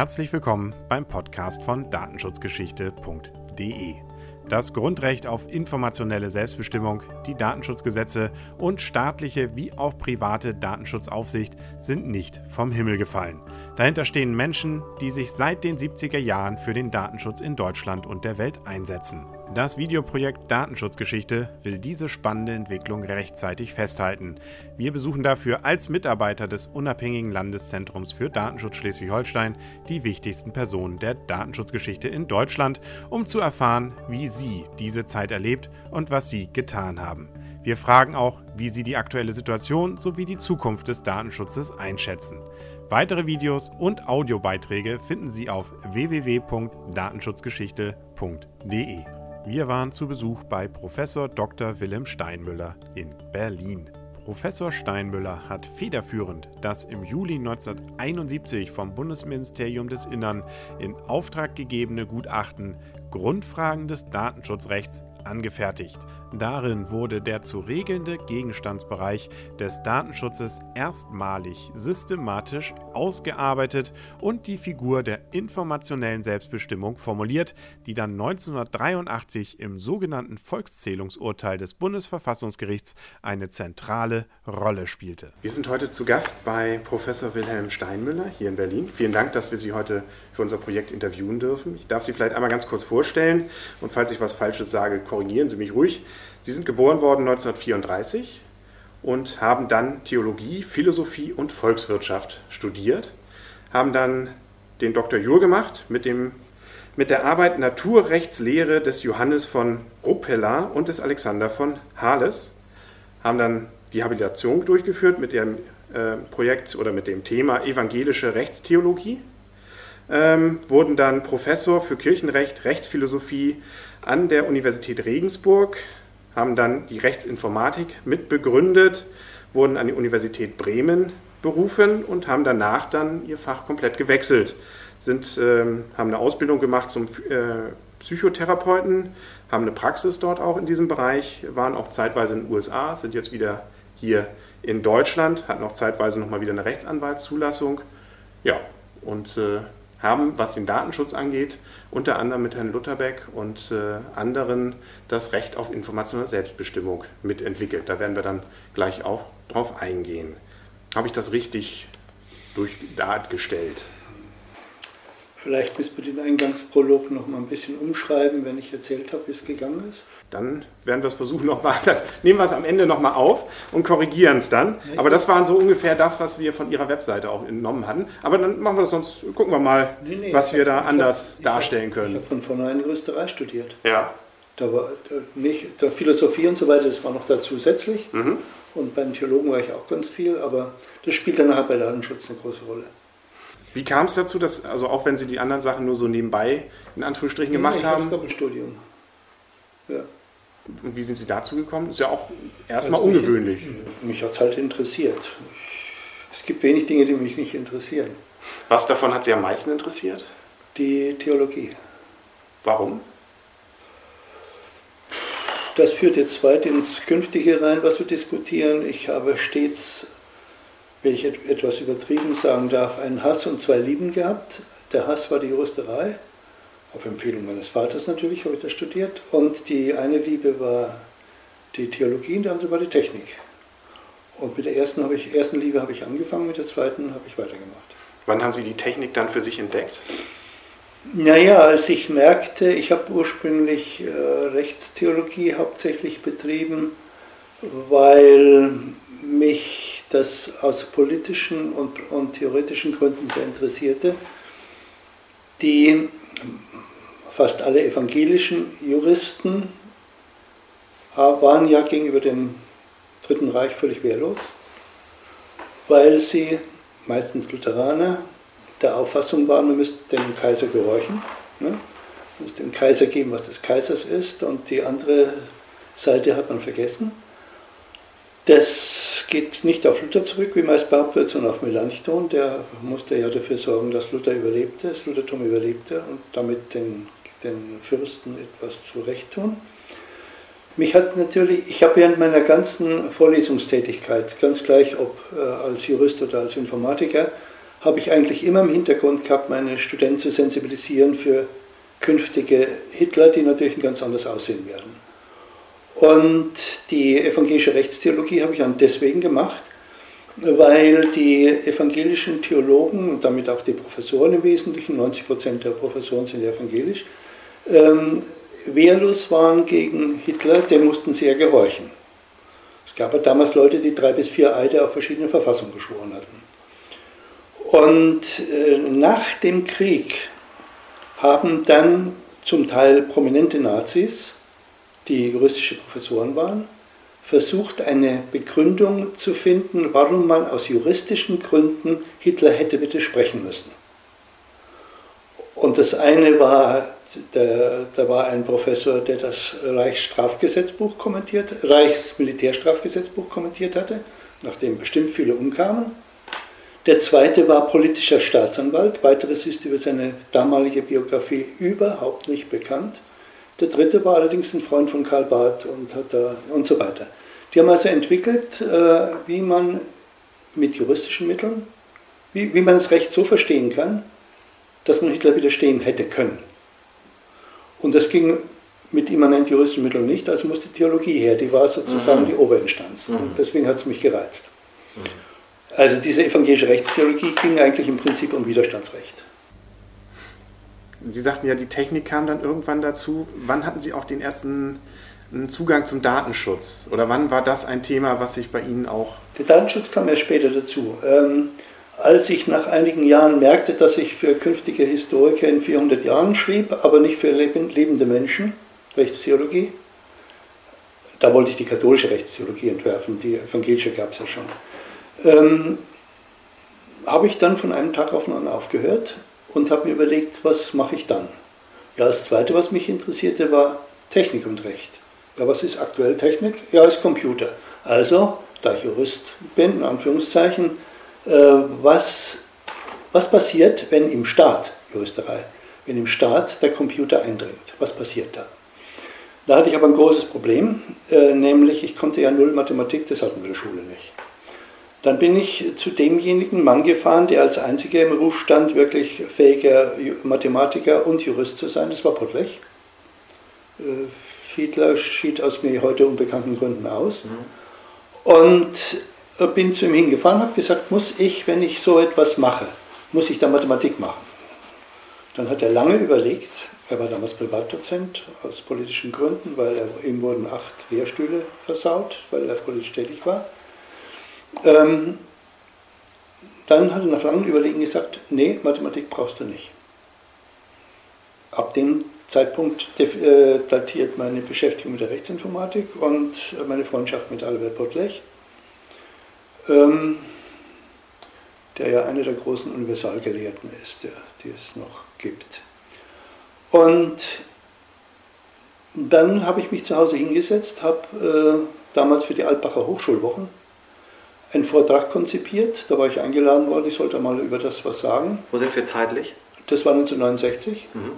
Herzlich willkommen beim Podcast von Datenschutzgeschichte.de. Das Grundrecht auf informationelle Selbstbestimmung, die Datenschutzgesetze und staatliche wie auch private Datenschutzaufsicht sind nicht vom Himmel gefallen. Dahinter stehen Menschen, die sich seit den 70er Jahren für den Datenschutz in Deutschland und der Welt einsetzen. Das Videoprojekt Datenschutzgeschichte will diese spannende Entwicklung rechtzeitig festhalten. Wir besuchen dafür als Mitarbeiter des unabhängigen Landeszentrums für Datenschutz Schleswig-Holstein die wichtigsten Personen der Datenschutzgeschichte in Deutschland, um zu erfahren, wie sie diese Zeit erlebt und was sie getan haben. Wir fragen auch, wie sie die aktuelle Situation sowie die Zukunft des Datenschutzes einschätzen. Weitere Videos und Audiobeiträge finden Sie auf www.datenschutzgeschichte.de. Wir waren zu Besuch bei Professor Dr. Wilhelm Steinmüller in Berlin. Professor Steinmüller hat federführend das im Juli 1971 vom Bundesministerium des Innern in Auftrag gegebene Gutachten Grundfragen des Datenschutzrechts angefertigt. Darin wurde der zu regelnde Gegenstandsbereich des Datenschutzes erstmalig systematisch ausgearbeitet und die Figur der informationellen Selbstbestimmung formuliert, die dann 1983 im sogenannten Volkszählungsurteil des Bundesverfassungsgerichts eine zentrale Rolle spielte. Wir sind heute zu Gast bei Professor Wilhelm Steinmüller hier in Berlin. Vielen Dank, dass wir Sie heute für unser Projekt interviewen dürfen. Ich darf Sie vielleicht einmal ganz kurz vorstellen und falls ich was Falsches sage, korrigieren Sie mich ruhig. Sie sind geboren worden 1934 und haben dann Theologie, Philosophie und Volkswirtschaft studiert, haben dann den Dr. Jur gemacht mit, dem, mit der Arbeit Naturrechtslehre des Johannes von Ruppella und des Alexander von Hales, haben dann die Habilitation durchgeführt mit dem äh, Projekt oder mit dem Thema evangelische Rechtstheologie, ähm, wurden dann Professor für Kirchenrecht, Rechtsphilosophie an der Universität Regensburg, haben dann die Rechtsinformatik mitbegründet, wurden an die Universität Bremen berufen und haben danach dann ihr Fach komplett gewechselt. Sind, ähm, haben eine Ausbildung gemacht zum äh, Psychotherapeuten, haben eine Praxis dort auch in diesem Bereich, waren auch zeitweise in den USA, sind jetzt wieder hier in Deutschland, hatten auch zeitweise nochmal wieder eine Rechtsanwaltszulassung. Ja, und äh, haben, was den Datenschutz angeht, unter anderem mit Herrn Lutherbeck und äh, anderen das Recht auf informationelle Selbstbestimmung mitentwickelt. Da werden wir dann gleich auch drauf eingehen. Habe ich das richtig dargestellt? Vielleicht müssen wir den Eingangsprolog noch mal ein bisschen umschreiben, wenn ich erzählt habe, wie es gegangen ist. Dann werden wir es versuchen nochmal, dann nehmen wir es am Ende nochmal auf und korrigieren es dann. Aber das waren so ungefähr das, was wir von Ihrer Webseite auch entnommen hatten. Aber dann machen wir das sonst, gucken wir mal, nee, nee, was wir da anders hab, darstellen können. Ich habe von vornherein Juristerei studiert. Ja. Da war nicht, da Philosophie und so weiter, das war noch da zusätzlich. Mhm. Und bei den Theologen war ich auch ganz viel, aber das spielt dann nachher bei Datenschutz eine große Rolle. Wie kam es dazu, dass, also auch wenn Sie die anderen Sachen nur so nebenbei in Anführungsstrichen gemacht ich haben? Ich Doppelstudium. Ja. Und wie sind Sie dazu gekommen? Ist ja auch erstmal also ungewöhnlich. Mich, mich hat es halt interessiert. es gibt wenig Dinge, die mich nicht interessieren. Was davon hat Sie am meisten interessiert? Die Theologie. Warum? Das führt jetzt weit ins Künftige rein, was wir diskutieren. Ich habe stets wenn ich etwas übertrieben sagen darf, einen Hass und zwei Lieben gehabt. Der Hass war die Juristerei, auf Empfehlung meines Vaters natürlich habe ich das studiert. Und die eine Liebe war die Theologie und die andere war die Technik. Und mit der ersten, habe ich, ersten Liebe habe ich angefangen, mit der zweiten habe ich weitergemacht. Wann haben Sie die Technik dann für sich entdeckt? Naja, als ich merkte, ich habe ursprünglich äh, Rechtstheologie hauptsächlich betrieben, weil mich das aus politischen und, und theoretischen Gründen sehr interessierte, die fast alle evangelischen Juristen waren ja gegenüber dem Dritten Reich völlig wehrlos, weil sie, meistens Lutheraner, der Auffassung waren, man müsste dem Kaiser gehorchen, ne? man müsste dem Kaiser geben, was des Kaisers ist, und die andere Seite hat man vergessen. Das geht nicht auf Luther zurück, wie meist behauptet wird, sondern auf Melanchthon. Der musste ja dafür sorgen, dass Luther überlebte, das Luthertum überlebte und damit den, den Fürsten etwas zurecht tun. Mich hat natürlich, ich habe während meiner ganzen Vorlesungstätigkeit, ganz gleich ob äh, als Jurist oder als Informatiker, habe ich eigentlich immer im Hintergrund gehabt, meine Studenten zu sensibilisieren für künftige Hitler, die natürlich ganz anders aussehen werden. Und die evangelische Rechtstheologie habe ich dann deswegen gemacht, weil die evangelischen Theologen und damit auch die Professoren im Wesentlichen, 90 Prozent der Professoren sind evangelisch, ähm, wehrlos waren gegen Hitler, dem mussten ja gehorchen. Es gab ja damals Leute, die drei bis vier Eide auf verschiedene Verfassungen geschworen hatten. Und äh, nach dem Krieg haben dann zum Teil prominente Nazis, die juristische Professoren waren, versucht, eine Begründung zu finden, warum man aus juristischen Gründen Hitler hätte widersprechen müssen. Und das eine war, der, da war ein Professor, der das Reichsstrafgesetzbuch kommentiert, Reichsmilitärstrafgesetzbuch kommentiert hatte, nachdem bestimmt viele umkamen. Der zweite war politischer Staatsanwalt, weiteres ist über seine damalige Biografie überhaupt nicht bekannt. Der dritte war allerdings ein Freund von Karl Barth und, hat da, und so weiter. Die haben also entwickelt, äh, wie man mit juristischen Mitteln, wie, wie man das Recht so verstehen kann, dass man Hitler widerstehen hätte können. Und das ging mit immanent juristischen Mitteln nicht, also musste Theologie her, die war sozusagen mhm. die Oberinstanz. Mhm. Deswegen hat es mich gereizt. Mhm. Also diese evangelische Rechtstheologie ging eigentlich im Prinzip um Widerstandsrecht. Sie sagten ja, die Technik kam dann irgendwann dazu. Wann hatten Sie auch den ersten Zugang zum Datenschutz? Oder wann war das ein Thema, was sich bei Ihnen auch. Der Datenschutz kam ja später dazu. Ähm, als ich nach einigen Jahren merkte, dass ich für künftige Historiker in 400 Jahren schrieb, aber nicht für lebende Menschen, Rechtstheologie, da wollte ich die katholische Rechtstheologie entwerfen, die evangelische gab es ja schon, ähm, habe ich dann von einem Tag auf den anderen aufgehört und habe mir überlegt, was mache ich dann? Ja, das Zweite, was mich interessierte, war Technik und Recht. Ja, was ist aktuell Technik? Ja, ist Computer. Also, da ich Jurist bin, in Anführungszeichen, äh, was, was passiert, wenn im Staat, Juristerei, wenn im Staat der Computer eindringt? Was passiert da? Da hatte ich aber ein großes Problem, äh, nämlich ich konnte ja null Mathematik, das hatten wir in der Schule nicht. Dann bin ich zu demjenigen Mann gefahren, der als einziger im Ruf stand, wirklich fähiger Mathematiker und Jurist zu sein, das war Pottlech äh, Fiedler schied aus mir heute unbekannten Gründen aus. Mhm. Und bin zu ihm hingefahren, habe gesagt, muss ich, wenn ich so etwas mache, muss ich da Mathematik machen? Dann hat er lange überlegt, er war damals Privatdozent aus politischen Gründen, weil er, ihm wurden acht Lehrstühle versaut, weil er politisch tätig war. Ähm, dann hat er nach langem Überlegen gesagt, nee, Mathematik brauchst du nicht. Ab dem Zeitpunkt äh, datiert meine Beschäftigung mit der Rechtsinformatik und meine Freundschaft mit Albert Pottlech, ähm, der ja einer der großen Universalgelehrten ist, der, die es noch gibt. Und dann habe ich mich zu Hause hingesetzt, habe äh, damals für die Altbacher Hochschulwochen einen Vortrag konzipiert. Da war ich eingeladen worden, ich sollte mal über das was sagen. Wo sind wir zeitlich? Das war 1969. Mhm.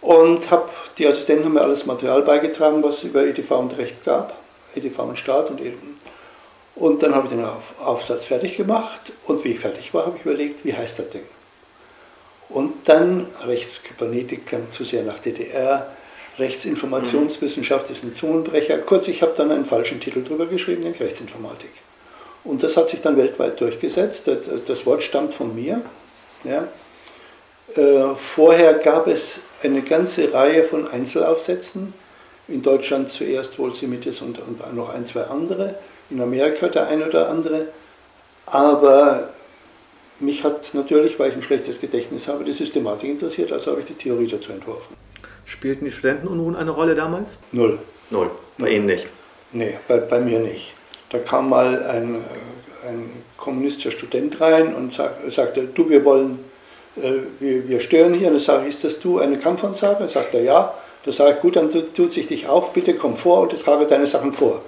Und habe, die Assistenten haben mir alles Material beigetragen, was es über EDV und Recht gab, EDV und Staat und EDV. Und dann habe ich den Auf Aufsatz fertig gemacht und wie ich fertig war, habe ich überlegt, wie heißt das Ding? Und dann Rechtskybernetik klingt zu sehr nach DDR, Rechtsinformationswissenschaft ist ein Zungenbrecher. Kurz, ich habe dann einen falschen Titel drüber geschrieben, nämlich Rechtsinformatik. Und das hat sich dann weltweit durchgesetzt. Das Wort stammt von mir. Ja. Äh, vorher gab es eine ganze Reihe von Einzelaufsätzen. In Deutschland zuerst Wohlsemitis und, und noch ein, zwei andere. In Amerika der ein oder andere. Aber mich hat natürlich, weil ich ein schlechtes Gedächtnis habe, die Systematik interessiert, also habe ich die Theorie dazu entworfen. Spielten die Studentenunruhen eine Rolle damals? Null. Null. Bei Ihnen nicht? Nee, bei, bei mir nicht. Da kam mal ein, ein kommunistischer Student rein und sag, sagte, du, wir wollen äh, wir, wir stören hier. Und dann sage ich, ist das du eine Kampfansage? Dann sagt er, ja. Da sage ich, gut, dann tut sich dich auf, bitte komm vor und trage deine Sachen vor.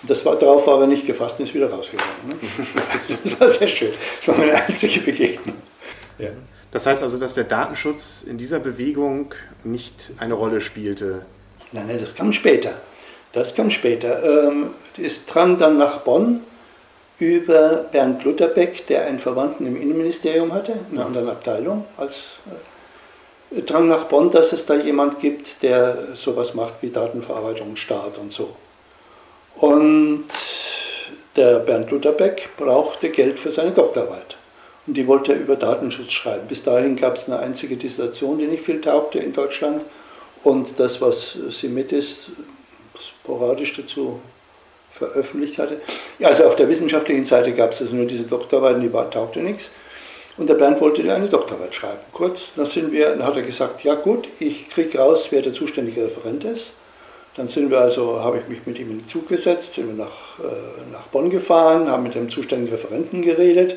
Und das war, darauf war er nicht gefasst und ist wieder rausgegangen. Ne? das war sehr schön. Das war meine einzige Begegnung. Ja. Das heißt also, dass der Datenschutz in dieser Bewegung nicht eine Rolle spielte? Nein, nein, das kam später. Das kam später. Ähm, ist dran dann nach Bonn über Bernd Lutherbeck, der einen Verwandten im Innenministerium hatte, in einer anderen Abteilung, als äh, drang nach Bonn, dass es da jemand gibt, der sowas macht wie Datenverarbeitung, Staat und so. Und der Bernd Lutherbeck brauchte Geld für seine Doktorarbeit. Und die wollte er über Datenschutz schreiben. Bis dahin gab es eine einzige Dissertation, die nicht viel taugte in Deutschland. Und das, was Semitis sporadisch dazu veröffentlicht hatte. Also auf der wissenschaftlichen Seite gab es also nur diese Doktorarbeit, die taugte nichts. Und der Bernd wollte eine Doktorarbeit schreiben. Kurz, dann sind wir, dann hat er gesagt, ja gut, ich kriege raus, wer der zuständige Referent ist. Dann sind wir also, habe ich mich mit ihm in den Zug gesetzt, sind wir nach, äh, nach Bonn gefahren, haben mit dem zuständigen Referenten geredet.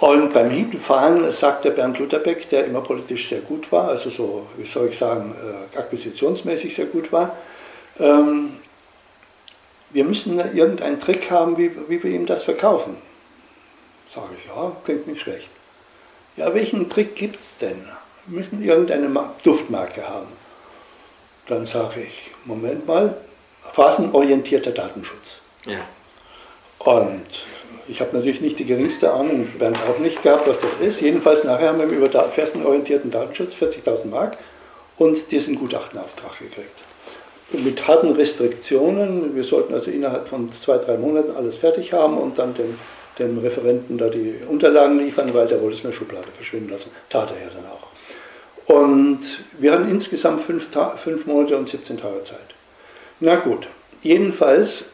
Und beim Hinfahren sagt der Bernd Lutherbeck, der immer politisch sehr gut war, also so, wie soll ich sagen, äh, akquisitionsmäßig sehr gut war, ähm, wir müssen irgendeinen Trick haben, wie, wie wir ihm das verkaufen. Sage ich, ja, klingt nicht schlecht. Ja, welchen Trick gibt es denn? Wir müssen irgendeine Duftmarke haben. Dann sage ich, Moment mal, phasenorientierter Datenschutz. Ja. Und ich habe natürlich nicht die geringste Ahnung, Bernd auch nicht gehabt, was das ist. Jedenfalls nachher haben wir über phasenorientierten Datenschutz 40.000 Mark und diesen Gutachtenauftrag gekriegt mit harten Restriktionen. Wir sollten also innerhalb von zwei, drei Monaten alles fertig haben und dann dem, dem Referenten da die Unterlagen liefern, weil der wollte es in der Schublade verschwinden lassen. Tat er ja dann auch. Und wir hatten insgesamt fünf, fünf Monate und 17 Tage Zeit. Na gut, jedenfalls,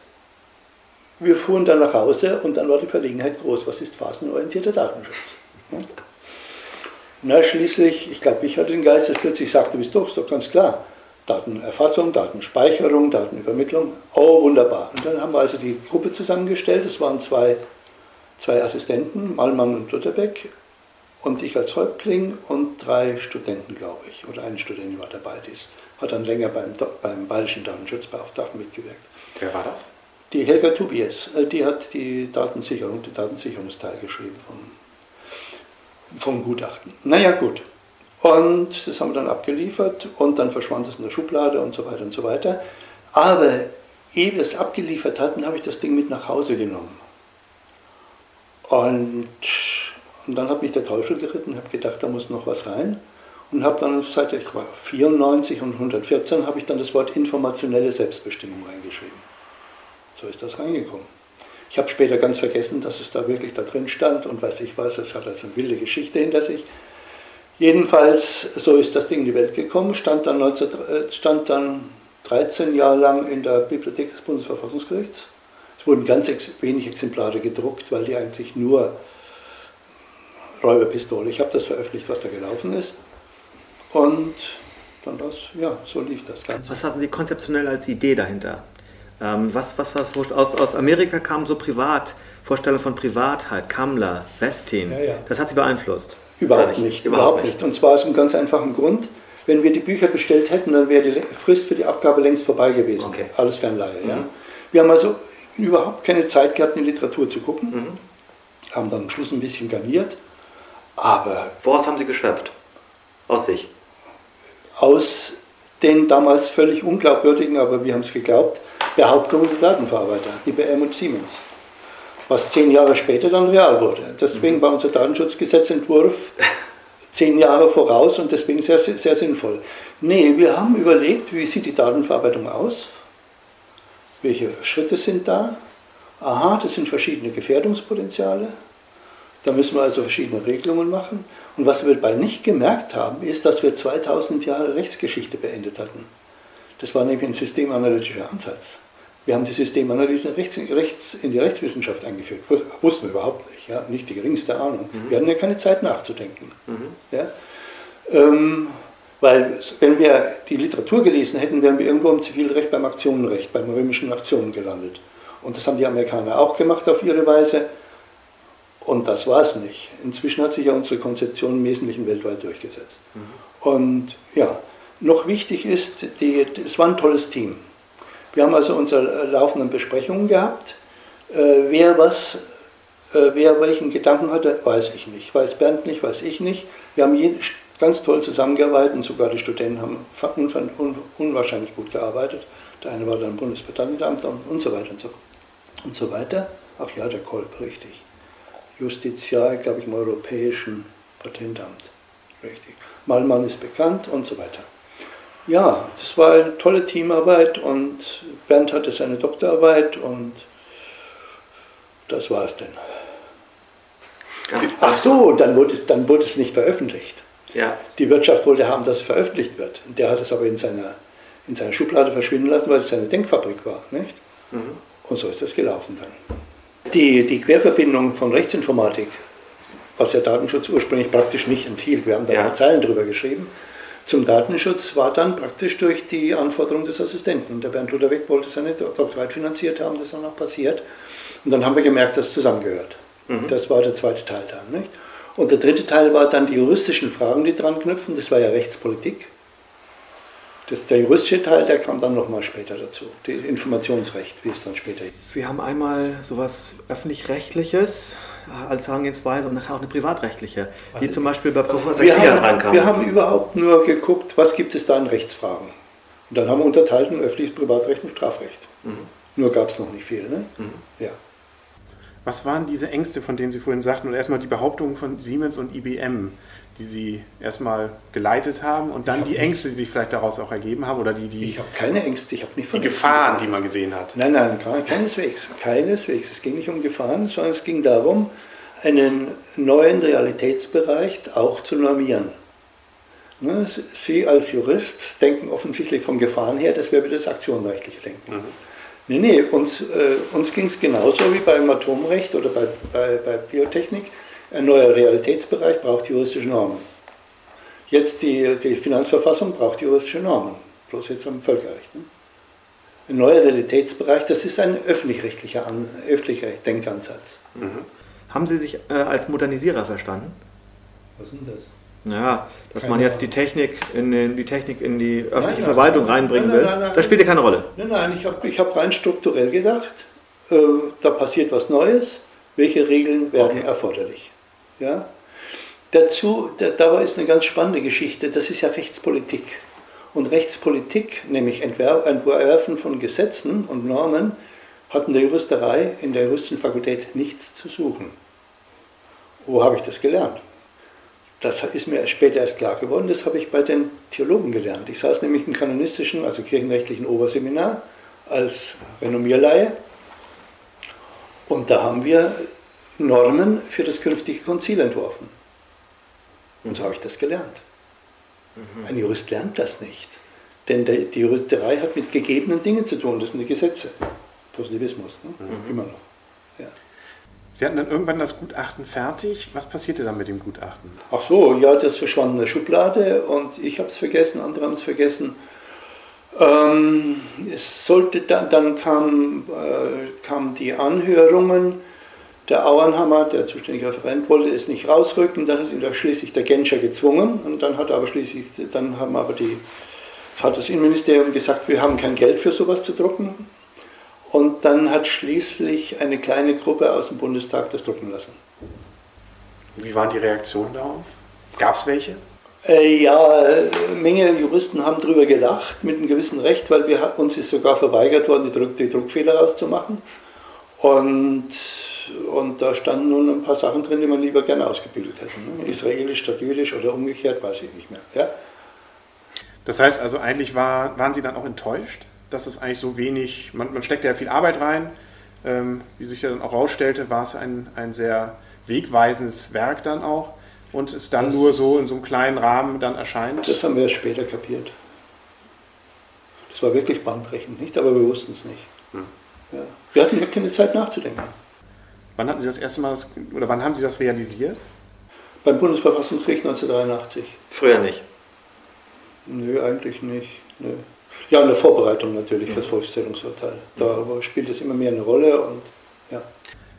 wir fuhren dann nach Hause und dann war die Verlegenheit groß. Was ist phasenorientierter Datenschutz? Na, schließlich, ich glaube, ich hatte den Geist, dass plötzlich sagte, bist doch, ist doch ganz klar. Datenerfassung, Datenspeicherung, Datenübermittlung. Oh, wunderbar. Und dann haben wir also die Gruppe zusammengestellt. Es waren zwei, zwei Assistenten, Malmann und Lutherbeck, und ich als Häuptling und drei Studenten, glaube ich. Oder eine Studentin war dabei, die hat dann länger beim, beim Bayerischen Datenschutzbeauftragten mitgewirkt. Wer war das? Die Helga Tubies, äh, die hat die Datensicherung, den Datensicherungsteil geschrieben vom, vom Gutachten. Naja, gut. Und das haben wir dann abgeliefert und dann verschwand es in der Schublade und so weiter und so weiter. Aber ehe wir es abgeliefert hatten, habe ich das Ding mit nach Hause genommen. Und, und dann hat mich der Teufel geritten, habe gedacht, da muss noch was rein. Und habe dann seit ich war 94 und 114 habe ich dann das Wort informationelle Selbstbestimmung reingeschrieben. So ist das reingekommen. Ich habe später ganz vergessen, dass es da wirklich da drin stand und weiß ich was, es hat also eine wilde Geschichte hinter sich. Jedenfalls, so ist das Ding in die Welt gekommen, stand dann, 19, äh, stand dann 13 Jahre lang in der Bibliothek des Bundesverfassungsgerichts. Es wurden ganz ex wenig Exemplare gedruckt, weil die eigentlich nur Räuberpistole. Ich habe das veröffentlicht, was da gelaufen ist. Und dann das, ja, so lief das Ganze. Was hatten Sie konzeptionell als Idee dahinter? Ähm, was, was, was aus, aus Amerika kam so privat, Vorstellung von Privatheit, Kammler, Westin. Ja, ja. Das hat Sie beeinflusst. Überhaupt nicht, nicht, überhaupt nicht. Und zwar aus einem ganz einfachen Grund. Wenn wir die Bücher bestellt hätten, dann wäre die Frist für die Abgabe längst vorbei gewesen. Okay. Alles Fernleihe. Mhm. Ja. Wir haben also überhaupt keine Zeit gehabt, in die Literatur zu gucken. Mhm. Haben dann am Schluss ein bisschen garniert. Aber. Woraus haben Sie geschöpft? Aus sich? Aus den damals völlig unglaubwürdigen, aber wir haben es geglaubt, Behauptungen der Datenverarbeiter, IBM und Siemens was zehn Jahre später dann real wurde. Deswegen mhm. war unser Datenschutzgesetzentwurf zehn Jahre voraus und deswegen sehr, sehr sinnvoll. Nee, wir haben überlegt, wie sieht die Datenverarbeitung aus? Welche Schritte sind da? Aha, das sind verschiedene Gefährdungspotenziale. Da müssen wir also verschiedene Regelungen machen. Und was wir dabei nicht gemerkt haben, ist, dass wir 2000 Jahre Rechtsgeschichte beendet hatten. Das war nämlich ein systemanalytischer Ansatz. Wir haben die Systemanalyse rechts, rechts, in die Rechtswissenschaft eingeführt. Wussten wir überhaupt nicht, ja? nicht die geringste Ahnung. Mhm. Wir hatten ja keine Zeit nachzudenken. Mhm. Ja? Ähm, weil wenn wir die Literatur gelesen hätten, wären wir irgendwo im Zivilrecht beim Aktionenrecht, beim römischen Aktionen gelandet. Und das haben die Amerikaner auch gemacht auf ihre Weise. Und das war es nicht. Inzwischen hat sich ja unsere Konzeption im Wesentlichen weltweit durchgesetzt. Mhm. Und ja, noch wichtig ist, die, es war ein tolles Team. Wir haben also unsere laufenden Besprechungen gehabt. Äh, wer was, äh, wer welchen Gedanken hatte, weiß ich nicht. Weiß Bernd nicht, weiß ich nicht. Wir haben je, ganz toll zusammengearbeitet und sogar die Studenten haben un, un, unwahrscheinlich gut gearbeitet. Der eine war dann Bundespatentamter und, und so weiter und so, und so weiter. Ach ja, der Kolb, richtig. Justiziar, glaube ich, im Europäischen Patentamt. Richtig. Malmann ist bekannt und so weiter. Ja, das war eine tolle Teamarbeit und Bernd hatte seine Doktorarbeit und das war es dann. Ach so, dann wurde, es, dann wurde es nicht veröffentlicht. Ja. Die Wirtschaft wollte haben, dass es veröffentlicht wird. Der hat es aber in seiner, in seiner Schublade verschwinden lassen, weil es seine Denkfabrik war. Nicht? Mhm. Und so ist das gelaufen dann. Die, die Querverbindung von Rechtsinformatik, was der Datenschutz ursprünglich praktisch nicht enthielt, wir haben da ja. Zeilen drüber geschrieben, zum Datenschutz war dann praktisch durch die Anforderung des Assistenten. Der Bernd Ludwig wollte seine Doktorarbeit finanziert haben, das ist dann auch passiert. Und dann haben wir gemerkt, dass es zusammengehört. Mhm. Das war der zweite Teil dann. Nicht? Und der dritte Teil war dann die juristischen Fragen, die dran knüpfen. Das war ja Rechtspolitik. Das, der juristische Teil, der kam dann nochmal später dazu. Das Informationsrecht, wie es dann später hieß. Wir haben einmal sowas öffentlich-rechtliches als Herangehensweise und nachher auch eine privatrechtliche, die zum Beispiel bei Professor wir Krieger reinkam. Wir haben überhaupt nur geguckt, was gibt es da in Rechtsfragen. Und dann haben wir unterteilt in öffentliches Privatrecht und Strafrecht. Mhm. Nur gab es noch nicht viel. Ne? Mhm. Ja. Was waren diese Ängste, von denen Sie vorhin sagten, und erstmal die Behauptungen von Siemens und IBM, die Sie erstmal geleitet haben und dann die Ängste, die sich vielleicht daraus auch ergeben haben oder die die Ich habe keine Ängste, ich habe nicht von die Gefahren, die man gesehen hat. Nein, nein, keineswegs, keineswegs. Es ging nicht um Gefahren, sondern es ging darum, einen neuen Realitätsbereich auch zu normieren. Ne, Sie als Jurist denken offensichtlich von Gefahren her, das wäre wieder das aktionrechtliche Denken. Mhm. Nee, nee, uns, äh, uns ging es genauso wie beim Atomrecht oder bei, bei, bei Biotechnik. Ein neuer Realitätsbereich braucht juristische Normen. Jetzt die, die Finanzverfassung braucht juristische Normen, bloß jetzt am Völkerrecht. Ne? Ein neuer Realitätsbereich, das ist ein öffentlich-rechtlicher öffentlich Denkansatz. Mhm. Haben Sie sich äh, als Modernisierer verstanden? Was ist denn das? Ja, dass keine man jetzt die Technik in, den, die Technik in die öffentliche nein, Verwaltung nein, reinbringen will, das spielt ja keine Rolle. Nein, nein, ich habe ich hab rein strukturell gedacht, äh, da passiert was Neues, welche Regeln werden okay. erforderlich. Ja? Dazu, da, dabei ist eine ganz spannende Geschichte, das ist ja Rechtspolitik. Und Rechtspolitik, nämlich Entwerfen von Gesetzen und Normen, hat in der Juristerei, in der Juristenfakultät nichts zu suchen. Wo habe ich das gelernt? Das ist mir später erst klar geworden, das habe ich bei den Theologen gelernt. Ich saß nämlich im kanonistischen, also kirchenrechtlichen Oberseminar als Renommierleihe und da haben wir Normen für das künftige Konzil entworfen. Und so habe ich das gelernt. Mhm. Ein Jurist lernt das nicht. Denn die Juristerei hat mit gegebenen Dingen zu tun, das sind die Gesetze. Positivismus, ne? mhm. immer noch. Sie hatten dann irgendwann das Gutachten fertig. Was passierte dann mit dem Gutachten? Ach so, ja, das verschwand in der Schublade und ich habe es vergessen, andere haben es vergessen. Ähm, es sollte dann, dann kamen äh, kam die Anhörungen. Der Auernhammer, der zuständige Referent, wollte es nicht rausrücken. Dann hat ihn da schließlich der Genscher gezwungen und dann hat aber schließlich, dann haben aber die, hat das Innenministerium gesagt, wir haben kein Geld für sowas zu drucken. Und dann hat schließlich eine kleine Gruppe aus dem Bundestag das drucken lassen. Wie waren die Reaktionen darauf? Gab es welche? Äh, ja, eine Menge Juristen haben darüber gelacht, mit einem gewissen Recht, weil wir, uns ist sogar verweigert worden, die, Druck, die Druckfehler rauszumachen. Und, und da standen nun ein paar Sachen drin, die man lieber gerne ausgebildet hätte. Ne? Israelisch statt jüdisch oder umgekehrt, weiß ich nicht mehr. Ja? Das heißt also, eigentlich war, waren Sie dann auch enttäuscht? Dass es eigentlich so wenig, man, man steckt ja viel Arbeit rein. Ähm, wie sich ja dann auch herausstellte, war es ein, ein sehr wegweisendes Werk dann auch und es dann das, nur so in so einem kleinen Rahmen dann erscheint. Das haben wir erst später kapiert. Das war wirklich bahnbrechend, nicht? Aber wir wussten es nicht. Hm. Ja. Wir hatten ja keine Zeit nachzudenken. Wann hatten Sie das erste Mal, das, oder wann haben Sie das realisiert? Beim Bundesverfassungsgericht 1983. Früher nicht? Nö, eigentlich nicht. Nö. Ja, in der Vorbereitung natürlich für das Volkszählungsurteil. Da spielt es immer mehr eine Rolle und ja.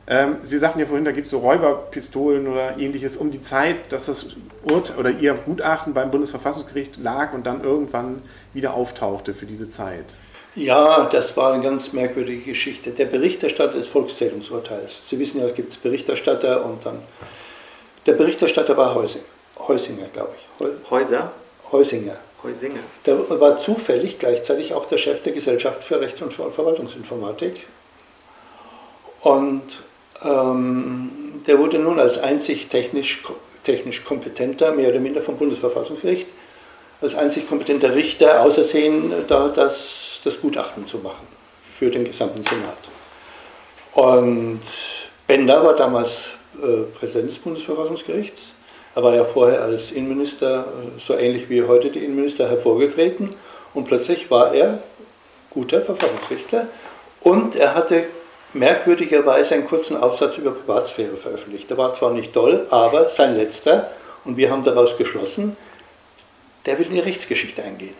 Ähm, Sie sagten ja vorhin, da gibt es so Räuberpistolen oder ähnliches um die Zeit, dass das Urteil oder Ihr Gutachten beim Bundesverfassungsgericht lag und dann irgendwann wieder auftauchte für diese Zeit. Ja, das war eine ganz merkwürdige Geschichte. Der Berichterstatter des Volkszählungsurteils. Sie wissen ja, es gibt Berichterstatter und dann. Der Berichterstatter war Heusing, Heusinger, glaube ich. Häuser? Heusinger. Heusinger. Der war zufällig gleichzeitig auch der Chef der Gesellschaft für Rechts- und Verwaltungsinformatik. Und Ähm, der wurde nun als einzig technisch, technisch kompetenter, mehr oder minder vom Bundesverfassungsgericht, als einzig kompetenter Richter ausersehen, da das, das Gutachten zu machen für den gesamten Senat. Und Bender war damals äh, Präsident des Bundesverfassungsgerichts. Er war ja vorher als Innenminister, äh, so ähnlich wie heute die Innenminister, hervorgetreten. Und plötzlich war er guter Verfassungsrichter und er hatte merkwürdigerweise einen kurzen Aufsatz über Privatsphäre veröffentlicht. Der war zwar nicht toll, aber sein letzter, und wir haben daraus geschlossen, der will in die Rechtsgeschichte eingehen.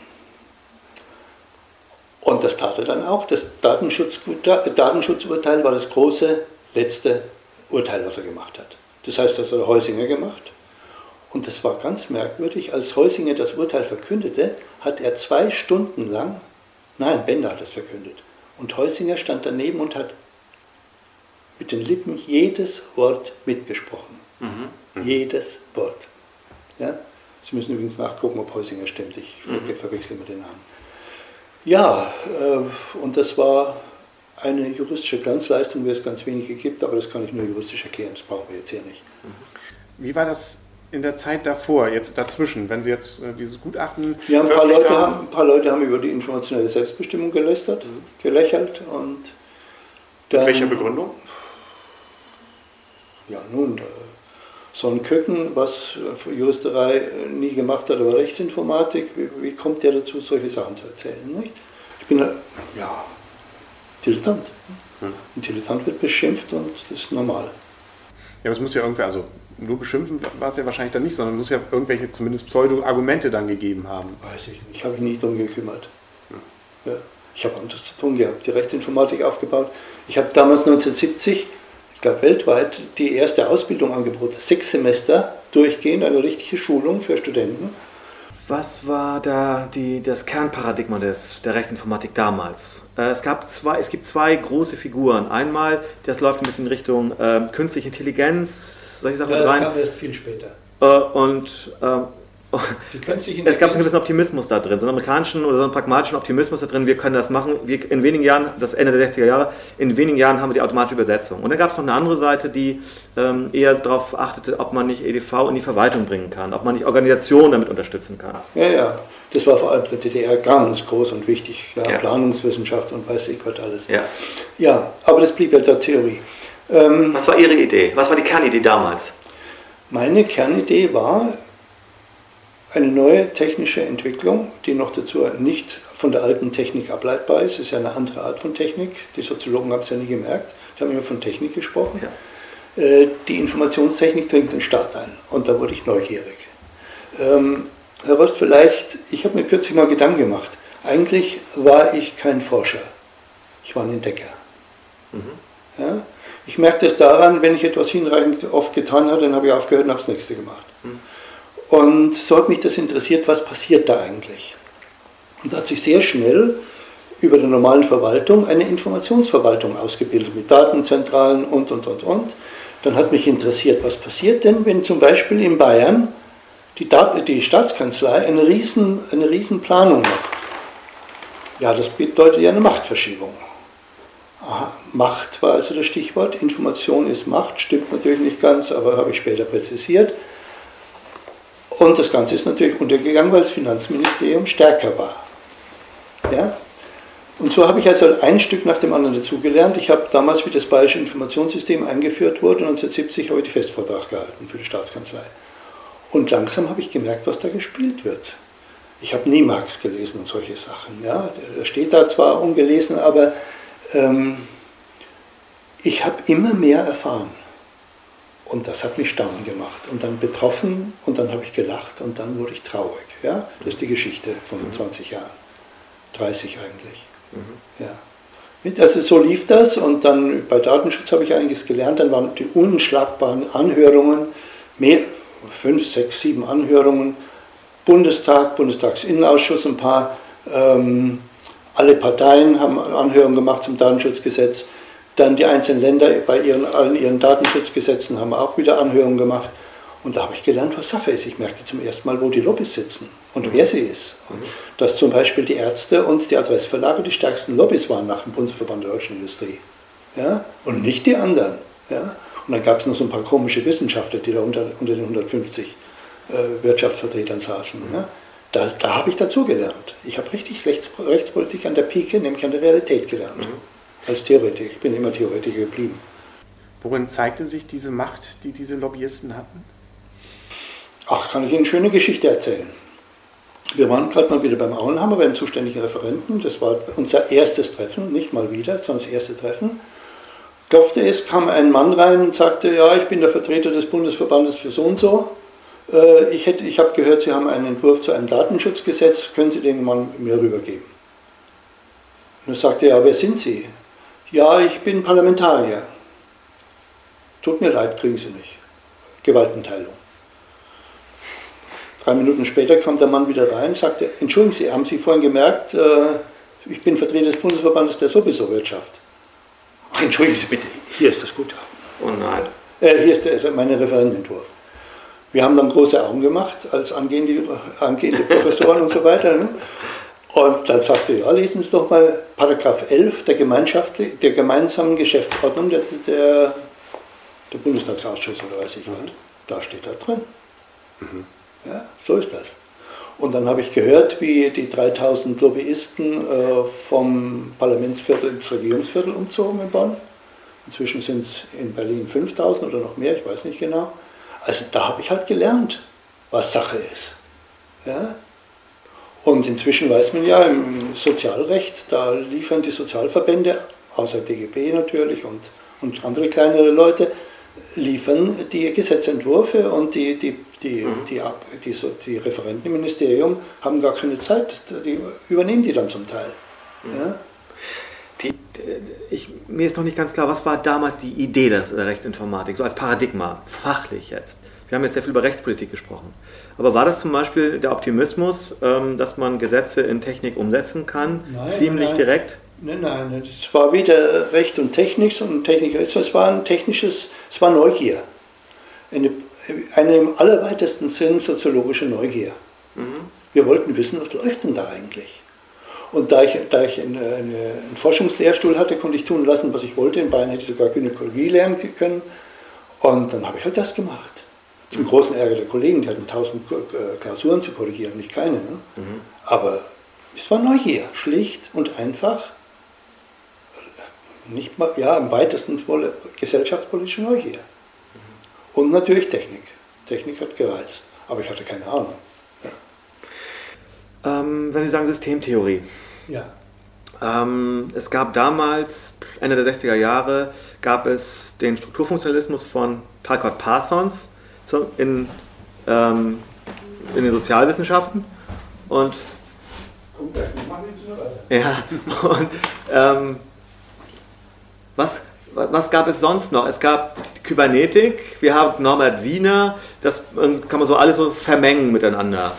Und das tat er dann auch. Das Datenschutz, Datenschutzurteil war das große letzte Urteil, was er gemacht hat. Das heißt, das hat Heusinger gemacht. Und das war ganz merkwürdig. Als Heusinger das Urteil verkündete, hat er zwei Stunden lang, nein, Bender hat es verkündet, und Heusinger stand daneben und hat mit den Lippen jedes Wort mitgesprochen. Mhm. Jedes Wort. Ja? Sie müssen übrigens nachgucken, ob Heusinger stimmt. Ich mhm. verwechsel immer den Namen. Ja, äh, und das war eine juristische Glanzleistung, wie es ganz wenige gibt, aber das kann ich nur juristisch erklären, das brauchen wir jetzt hier nicht. Mhm. Wie war das in der Zeit davor, jetzt dazwischen, wenn Sie jetzt äh, dieses Gutachten. Ja, ein paar, Leute haben, ein paar Leute haben über die informationelle Selbstbestimmung gelästert, mhm. gelächelt und. Dann, Mit welcher Begründung? Ja, nun, äh, so ein Köcken, was für Juristerei äh, nie gemacht hat, aber Rechtsinformatik, wie, wie kommt der dazu, solche Sachen zu erzählen? Nicht? Ich bin, ja, Dilettant. Hm. Ein Dilettant wird beschimpft und das ist normal. Ja, aber es muss ja irgendwie, also nur beschimpfen war es ja wahrscheinlich dann nicht, sondern es muss ja irgendwelche zumindest Pseudo-Argumente dann gegeben haben. Weiß ich nicht, ich habe mich nie darum gekümmert. Hm. Ja. Ich habe anderes zu tun gehabt, die Rechtsinformatik aufgebaut. Ich habe damals 1970, ich glaube weltweit, die erste Ausbildung angeboten. Sechs Semester durchgehend, eine richtige Schulung für Studenten. Was war da die, das Kernparadigma des, der Rechtsinformatik damals? Äh, es, gab zwei, es gibt zwei große Figuren. Einmal, das läuft ein bisschen in Richtung äh, künstliche Intelligenz, solche Sachen ja, rein. Das kam erst viel später. Äh, und ähm, es gab so einen gewissen Optimismus da drin, so einen amerikanischen oder so einen pragmatischen Optimismus da drin, wir können das machen, wir in wenigen Jahren, das Ende der 60er Jahre, in wenigen Jahren haben wir die automatische Übersetzung. Und dann gab es noch eine andere Seite, die ähm, eher darauf achtete, ob man nicht EDV in die Verwaltung bringen kann, ob man nicht Organisationen damit unterstützen kann. Ja, ja, das war vor allem der DDR ganz groß und wichtig, ja, ja. Planungswissenschaft und weiß ich was alles. Ja. ja, aber das blieb ja der Theorie. Ähm, was war Ihre Idee? Was war die Kernidee damals? Meine Kernidee war, eine neue technische Entwicklung, die noch dazu nicht von der alten Technik ableitbar ist. Es ist ja eine andere Art von Technik. Die Soziologen haben es ja nie gemerkt. Die haben immer von Technik gesprochen. Ja. Äh, die Informationstechnik dringt den Staat ein. Und da wurde ich neugierig. Ähm, Herr Rost, vielleicht, ich habe mir kürzlich mal Gedanken gemacht. Eigentlich war ich kein Forscher. Ich war ein Entdecker. Mhm. Ja? Ich merke das daran, wenn ich etwas hinreichend oft getan habe, dann habe ich aufgehört und habe das nächste gemacht. Mhm. Und so hat mich das interessiert, was passiert da eigentlich. Und da hat sich sehr schnell über der normalen Verwaltung eine Informationsverwaltung ausgebildet mit Datenzentralen und, und, und, und. Dann hat mich interessiert, was passiert denn, wenn zum Beispiel in Bayern die, die Staatskanzlei eine riesen, eine riesen Planung macht. Ja, das bedeutet ja eine Machtverschiebung. Macht war also das Stichwort. Information ist Macht, stimmt natürlich nicht ganz, aber habe ich später präzisiert. Und das Ganze ist natürlich untergegangen, weil das Finanzministerium stärker war. Ja? Und so habe ich also ein Stück nach dem anderen dazugelernt. Ich habe damals, wie das Bayerische Informationssystem eingeführt wurde, 1970 habe ich den Festvortrag gehalten für die Staatskanzlei. Und langsam habe ich gemerkt, was da gespielt wird. Ich habe nie Marx gelesen und solche Sachen. Ja? Der steht da zwar ungelesen, aber ich habe immer mehr erfahren. Und das hat mich staunen gemacht und dann betroffen und dann habe ich gelacht und dann wurde ich traurig. Ja? Das ist die Geschichte von 20 mhm. Jahren, 30 eigentlich. Mhm. Ja. Also so lief das und dann bei Datenschutz habe ich einiges gelernt. Dann waren die unschlagbaren Anhörungen, mehr, fünf, sechs, sieben Anhörungen, Bundestag, Bundestagsinnenausschuss, ein paar, ähm, alle Parteien haben Anhörungen gemacht zum Datenschutzgesetz. Dann die einzelnen Länder bei ihren, allen ihren Datenschutzgesetzen haben auch wieder Anhörungen gemacht. Und da habe ich gelernt, was Sache ist. Ich merkte zum ersten Mal, wo die Lobbys sitzen und wer sie ist. Und dass zum Beispiel die Ärzte und die Adressverlage die stärksten Lobbys waren nach dem Bundesverband der deutschen Industrie. Ja? Und nicht die anderen. Ja? Und dann gab es noch so ein paar komische Wissenschaftler, die da unter, unter den 150 äh, Wirtschaftsvertretern saßen. Ja? Da, da habe ich dazugelernt. Ich habe richtig Rechts, Rechtspolitik an der Pike, nämlich an der Realität gelernt. Mhm. Als Theoretiker. Ich bin immer Theoretiker geblieben. Worin zeigte sich diese Macht, die diese Lobbyisten hatten? Ach, kann ich Ihnen eine schöne Geschichte erzählen. Wir waren gerade mal wieder beim Auenhammer, beim zuständigen Referenten. Das war unser erstes Treffen, nicht mal wieder, sondern das erste Treffen. Klopfte es, kam ein Mann rein und sagte, ja, ich bin der Vertreter des Bundesverbandes für so und so. Äh, ich, ich habe gehört, Sie haben einen Entwurf zu einem Datenschutzgesetz, können Sie den mal mir rübergeben? Und er sagte, ja, wer sind Sie? Ja, ich bin Parlamentarier. Tut mir leid, kriegen Sie nicht. Gewaltenteilung. Drei Minuten später kam der Mann wieder rein und sagte, entschuldigen Sie, haben Sie vorhin gemerkt, äh, ich bin Vertreter des Bundesverbandes der sowieso Wirtschaft. Ach, entschuldigen Sie bitte, hier ist das Gutachten. Oh nein. Äh, hier ist der, mein Referentenentwurf. Wir haben dann große Augen gemacht als angehende, angehende Professoren und so weiter. Ne? Und dann sagte er, ja, lesen Sie doch mal Paragraph 11 der, Gemeinschaft, der gemeinsamen Geschäftsordnung der, der, der Bundestagsausschuss oder weiß ich was. Da steht da drin. Mhm. Ja, so ist das. Und dann habe ich gehört, wie die 3000 Lobbyisten äh, vom Parlamentsviertel ins Regierungsviertel umzogen in Bonn. Inzwischen sind es in Berlin 5000 oder noch mehr, ich weiß nicht genau. Also da habe ich halt gelernt, was Sache ist. Ja? Und inzwischen weiß man ja, im Sozialrecht, da liefern die Sozialverbände, außer DGB natürlich und, und andere kleinere Leute, liefern die Gesetzentwürfe und die, die, die, mhm. die, die, die, die Referenten im Ministerium haben gar keine Zeit, die übernehmen die dann zum Teil. Mhm. Ja? Die, ich, mir ist noch nicht ganz klar, was war damals die Idee der Rechtsinformatik, so als Paradigma, fachlich jetzt. Wir haben jetzt sehr viel über Rechtspolitik gesprochen. Aber war das zum Beispiel der Optimismus, ähm, dass man Gesetze in Technik umsetzen kann, nein, ziemlich nein. direkt? Nein, nein, es war weder Recht und Technik, sondern Technik, es war ein technisches, es war Neugier. Eine, eine im allerweitesten Sinn soziologische Neugier. Mhm. Wir wollten wissen, was läuft denn da eigentlich? Und da ich, da ich eine, eine, einen Forschungslehrstuhl hatte, konnte ich tun lassen, was ich wollte. In Bayern hätte ich sogar Gynäkologie lernen können. Und dann habe ich halt das gemacht. Zum großen Ärger der Kollegen, die hatten tausend Klausuren zu korrigieren, nicht keine. Ne? Mhm. Aber es war Neugier, schlicht und einfach. Nicht mal, ja, im weitesten gesellschaftspolitische Neugier. Mhm. Und natürlich Technik. Technik hat gereizt, aber ich hatte keine Ahnung. Ähm, wenn Sie sagen Systemtheorie. Ja. Ähm, es gab damals, Ende der 60er Jahre, gab es den Strukturfunktionalismus von Talcott Parsons in, ähm, in den Sozialwissenschaften. Und, ja, und ähm, was, was gab es sonst noch? Es gab Kybernetik, wir haben Norbert Wiener, das kann man so alles so vermengen miteinander.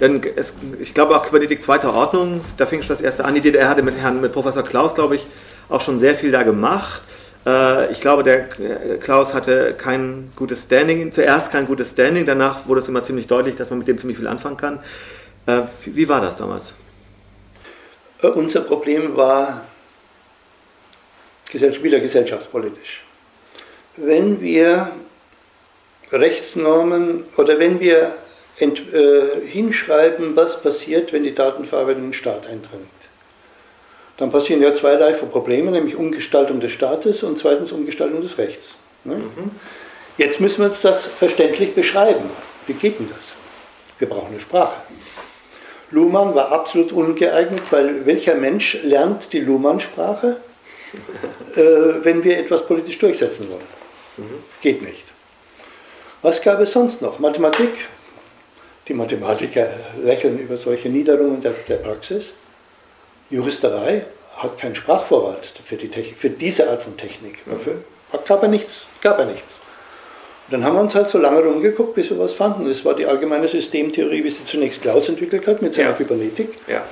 Denn es, ich glaube auch Kybernetik zweiter Ordnung, da fing schon das erste an. Die DDR hatte mit Herrn, mit Professor Klaus, glaube ich, auch schon sehr viel da gemacht. Äh, ich glaube, der äh, Klaus hatte kein gutes Standing, zuerst kein gutes Standing, danach wurde es immer ziemlich deutlich, dass man mit dem ziemlich viel anfangen kann. Äh, wie war das damals? Unser Problem war wieder gesellschaftspolitisch. Wenn wir Rechtsnormen oder wenn wir ent, äh, hinschreiben, was passiert, wenn die Datenverarbeitung in den Staat eindringt. Dann passieren ja zweierlei Probleme, nämlich Umgestaltung des Staates und zweitens Umgestaltung des Rechts. Ne? Mhm. Jetzt müssen wir uns das verständlich beschreiben. Wie geht denn das? Wir brauchen eine Sprache. Luhmann war absolut ungeeignet, weil welcher Mensch lernt die Luhmann-Sprache, äh, wenn wir etwas politisch durchsetzen wollen? Mhm. Geht nicht. Was gab es sonst noch? Mathematik, die Mathematiker lächeln über solche Niederungen der, der Praxis. Juristerei hat keinen Sprachvorrat für, die Technik, für diese Art von Technik. Dafür gab er nichts. Gab er nichts. Und dann haben wir uns halt so lange rumgeguckt, bis wir was fanden. Das war die allgemeine Systemtheorie, wie sie zunächst Klaus entwickelt hat mit seiner ja. Kybernetik. Ja.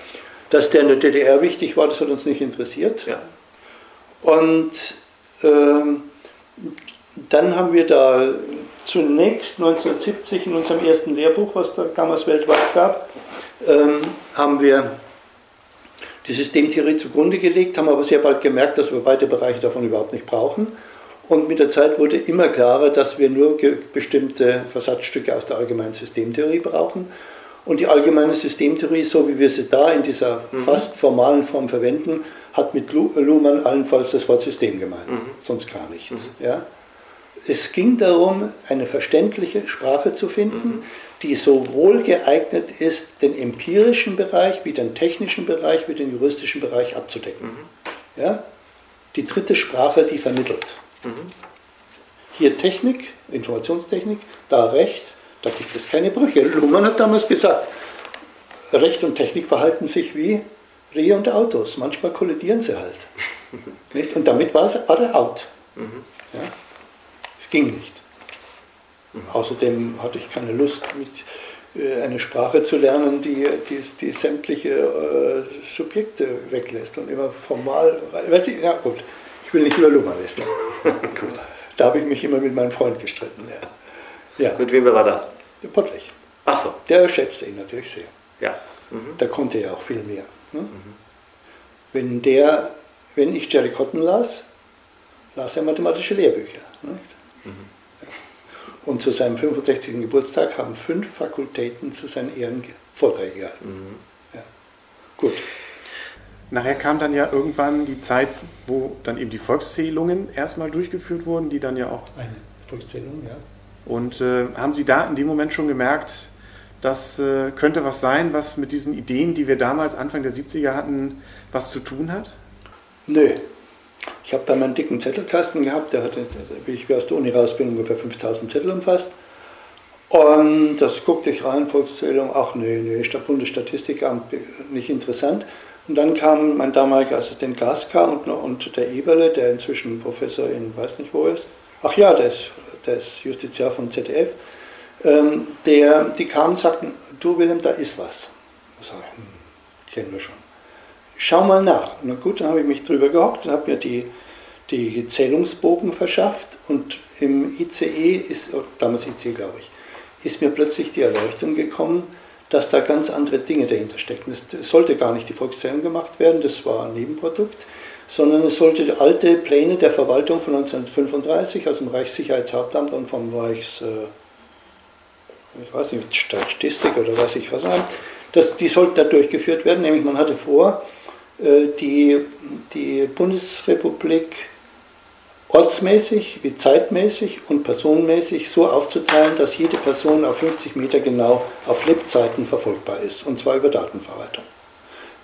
Dass der in der DDR wichtig war, das hat uns nicht interessiert. Ja. Und ähm, dann haben wir da zunächst 1970 in unserem ersten Lehrbuch, was da damals weltweit gab, ähm, haben wir die Systemtheorie zugrunde gelegt, haben aber sehr bald gemerkt, dass wir beide Bereiche davon überhaupt nicht brauchen Und mit der Zeit wurde immer klarer, dass wir nur bestimmte Versatzstücke aus der allgemeinen Systemtheorie brauchen. Und die allgemeine Systemtheorie, so wie wir sie da in dieser mhm. fast formalen Form verwenden, hat mit Luhmann allenfalls das Wort System gemeint, mhm. sonst gar nichts. Mhm. Ja? Es ging darum, eine verständliche Sprache zu finden, mhm. die sowohl geeignet ist, den empirischen Bereich wie den technischen Bereich wie den juristischen Bereich abzudecken. Mhm. Ja? Die dritte Sprache, die vermittelt. Mhm. Hier Technik, Informationstechnik, da Recht, da gibt es keine Brüche. Luhmann hat damals gesagt, Recht und Technik verhalten sich wie Rehe und Autos. Manchmal kollidieren sie halt. Nicht? Und damit war, es, out. Mhm. Ja? Es ging nicht. Außerdem hatte ich keine Lust, mit, äh, eine Sprache zu lernen, die, die, die sämtliche äh, Subjekte weglässt und immer formal. Weiß ich, ja, gut, ich will nicht über Lummer wissen. da habe ich mich immer mit meinem Freund gestritten. Ja. ja. Mit wem war das? Der Pottlich. Ach so. Der schätzte ihn natürlich sehr. Ja. Mhm. Der konnte ja auch viel mehr. Ne? Mhm. Wenn, der, wenn ich Jerry Cotton las, las er mathematische Lehrbücher. Mhm. Und zu seinem 65. Geburtstag haben fünf Fakultäten zu seinen Ehren Vorträge gehalten. Mhm. Ja. Gut. Nachher kam dann ja irgendwann die Zeit, wo dann eben die Volkszählungen erstmal durchgeführt wurden, die dann ja auch. Eine Volkszählung, ja. Und äh, haben Sie da in dem Moment schon gemerkt, das äh, könnte was sein, was mit diesen Ideen, die wir damals Anfang der 70er hatten, was zu tun hat? Nö. Ich habe da meinen dicken Zettelkasten gehabt, der hatte, wie ich aus der Uni raus bin, ungefähr 5000 Zettel umfasst. Und das guckte ich rein, Volkszählung, ach nee, nee, Bundesstatistikamt nicht interessant. Und dann kam mein damaliger Assistent Gaska und, und der Eberle, der inzwischen Professor in weiß nicht wo ist. Ach ja, der ist, der ist Justiziar von ZDF ähm, der, die kamen und sagten, du Willem, da ist was. Ich sage, hm, kennen wir schon. Schau mal nach. Na gut, dann habe ich mich drüber gehockt und habe mir die, die Zählungsbogen verschafft und im ICE ist, oh, damals ICE glaube ich, ist mir plötzlich die Erleuchtung gekommen, dass da ganz andere Dinge dahinter stecken. Es sollte gar nicht die Volkszählung gemacht werden, das war ein Nebenprodukt, sondern es sollte alte Pläne der Verwaltung von 1935 aus dem Reichssicherheitshauptamt und vom Reichs... Äh, ich weiß nicht, Statistik oder weiß ich was das, die sollten da durchgeführt werden, nämlich man hatte vor, die, die Bundesrepublik ortsmäßig wie zeitmäßig und personenmäßig so aufzuteilen, dass jede Person auf 50 Meter genau auf Lebzeiten verfolgbar ist, und zwar über Datenverwaltung.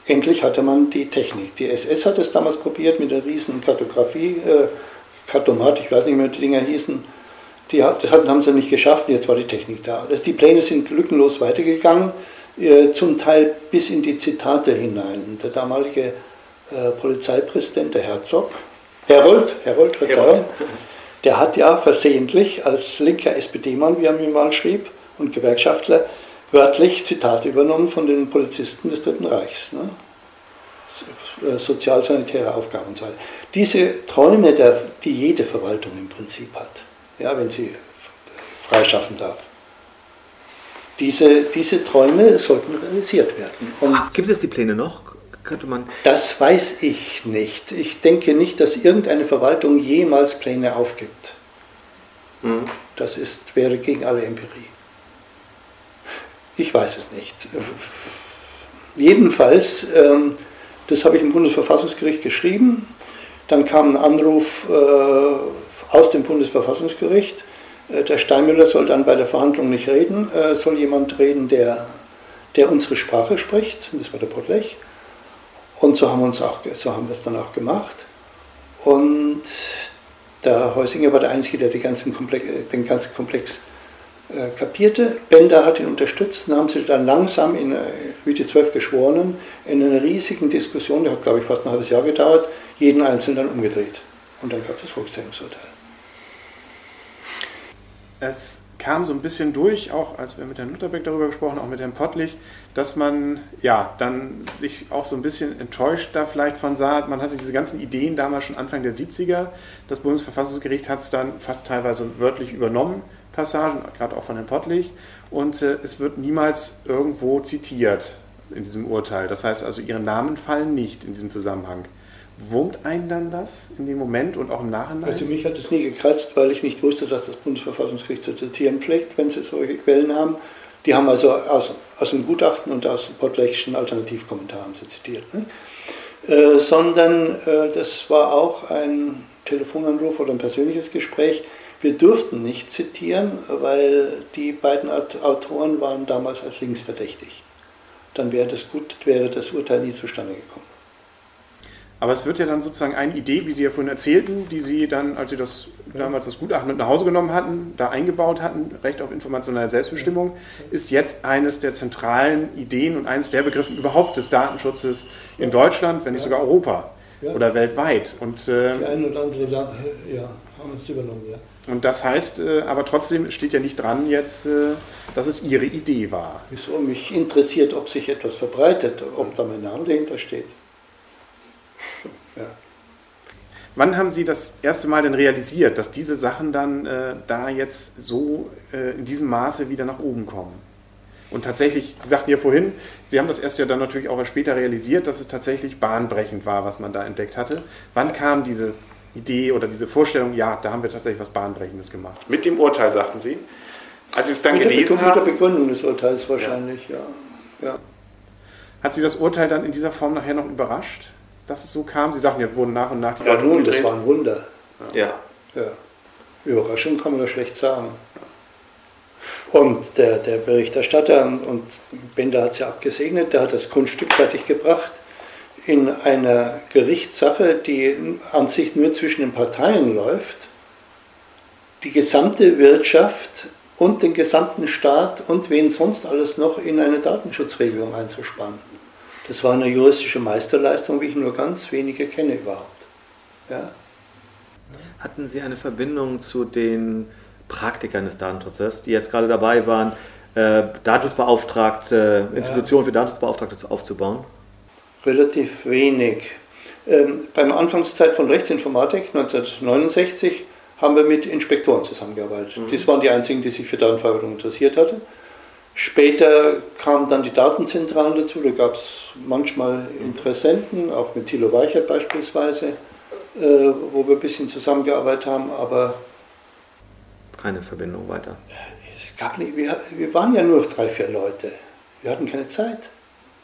Endlich hatte man die Technik. Die SS hat es damals probiert mit der riesen Kartografie, äh, Kartomat, ich weiß nicht mehr, wie die Dinger hießen, die, das haben sie nicht geschafft, jetzt war die Technik da. Also die Pläne sind lückenlos weitergegangen, äh, zum Teil bis in die Zitate hinein. Der damalige äh, Polizeipräsident, der Herzog, Herold, Herold, Verzeihung, der hat ja versehentlich als linker SPD-Mann, wie er mir mal schrieb, und Gewerkschaftler, wörtlich Zitate übernommen von den Polizisten des Dritten Reichs. Ne? Äh, sozialsanitäre Aufgaben und so weiter. Diese Träume, die jede Verwaltung im Prinzip hat, ja, wenn sie freischaffen darf. Diese, diese Träume sollten realisiert werden. Und Gibt es die Pläne noch? Könnte man das weiß ich nicht. Ich denke nicht, dass irgendeine Verwaltung jemals Pläne aufgibt. Mhm. Das ist, wäre gegen alle Empirie. Ich weiß es nicht. Jedenfalls, ähm, das habe ich im Bundesverfassungsgericht geschrieben. Dann kam ein Anruf äh, aus dem Bundesverfassungsgericht. Äh, der Steinmüller soll dann bei der Verhandlung nicht reden, äh, soll jemand reden, der, der unsere Sprache spricht. Das war der Pottlech. Und so haben, wir uns auch, so haben wir es dann auch gemacht. Und der Heusinger war der Einzige, der Komplex, den ganzen Komplex äh, kapierte. Bender hat ihn unterstützt und haben sie dann langsam, in, wie die zwölf Geschworenen, in einer riesigen Diskussion, die hat glaube ich fast ein halbes Jahr gedauert, jeden Einzelnen dann umgedreht. Und dann gab es das Volkszählungsurteil es kam so ein bisschen durch, auch als wir mit Herrn Lutherbeck darüber gesprochen, auch mit Herrn Pottlich, dass man ja dann sich auch so ein bisschen enttäuscht da vielleicht von sah. Man hatte diese ganzen Ideen damals schon Anfang der 70er. Das Bundesverfassungsgericht hat es dann fast teilweise wörtlich übernommen, Passagen, gerade auch von Herrn Pottlich. Und äh, es wird niemals irgendwo zitiert in diesem Urteil. Das heißt also, ihre Namen fallen nicht in diesem Zusammenhang. Wurmt einen dann das in dem Moment und auch im Nachhinein? Also mich hat es nie gekratzt, weil ich nicht wusste, dass das Bundesverfassungsgericht zu zitieren pflegt, wenn sie solche Quellen haben. Die haben also aus, aus dem Gutachten und aus Pottlechschen Alternativkommentaren zitiert. Ne? Äh, sondern äh, das war auch ein Telefonanruf oder ein persönliches Gespräch. Wir durften nicht zitieren, weil die beiden Autoren waren damals als linksverdächtig. Dann wäre das, gut, wäre das Urteil nie zustande gekommen. Aber es wird ja dann sozusagen eine Idee, wie Sie ja vorhin erzählten, die Sie dann, als Sie das damals das Gutachten mit nach Hause genommen hatten, da eingebaut hatten, Recht auf informationelle Selbstbestimmung, ist jetzt eines der zentralen Ideen und eines der Begriffe überhaupt des Datenschutzes in Deutschland, wenn nicht sogar Europa oder weltweit. Und, äh, die einen oder andere ja, haben es übernommen, ja. Und das heißt, äh, aber trotzdem steht ja nicht dran jetzt, äh, dass es Ihre Idee war. Wieso? Mich interessiert, ob sich etwas verbreitet, ob da mein Name dahinter steht. Ja. Wann haben Sie das erste Mal denn realisiert, dass diese Sachen dann äh, da jetzt so äh, in diesem Maße wieder nach oben kommen? Und tatsächlich, Sie sagten ja vorhin, Sie haben das erst ja dann natürlich auch später realisiert, dass es tatsächlich bahnbrechend war, was man da entdeckt hatte. Wann kam diese Idee oder diese Vorstellung, ja, da haben wir tatsächlich was Bahnbrechendes gemacht? Mit dem Urteil, sagten Sie? Als Sie es dann mit gelesen haben? Mit der Begründung des Urteils wahrscheinlich, ja. ja. ja. Hat Sie das Urteil dann in dieser Form nachher noch überrascht? Dass es so kam? Sie sagten, ja, wurden nach und nach die Ja, nun, das war ein Wunder. Ja. ja. Überraschung kann man da schlecht sagen. Und der, der Berichterstatter, und Bender hat es ja abgesegnet, der hat das Kunststück fertiggebracht, in einer Gerichtssache, die an sich nur zwischen den Parteien läuft, die gesamte Wirtschaft und den gesamten Staat und wen sonst alles noch in eine Datenschutzregelung einzuspannen. Das war eine juristische Meisterleistung, wie ich nur ganz wenige kenne überhaupt. Ja? Hatten Sie eine Verbindung zu den Praktikern des Datenschutzes, die jetzt gerade dabei waren, äh, Datenschutzbeauftragte, Institutionen ja. für Datenschutzbeauftragte aufzubauen? Relativ wenig. Ähm, beim Anfangszeit von Rechtsinformatik 1969 haben wir mit Inspektoren zusammengearbeitet. Mhm. Das waren die einzigen, die sich für Datenverarbeitung interessiert hatten. Später kamen dann die Datenzentralen dazu, da gab es manchmal Interessenten, auch mit Thilo Weichert beispielsweise, äh, wo wir ein bisschen zusammengearbeitet haben, aber. Keine Verbindung weiter. Es gab nicht, wir, wir waren ja nur drei, vier Leute. Wir hatten keine Zeit.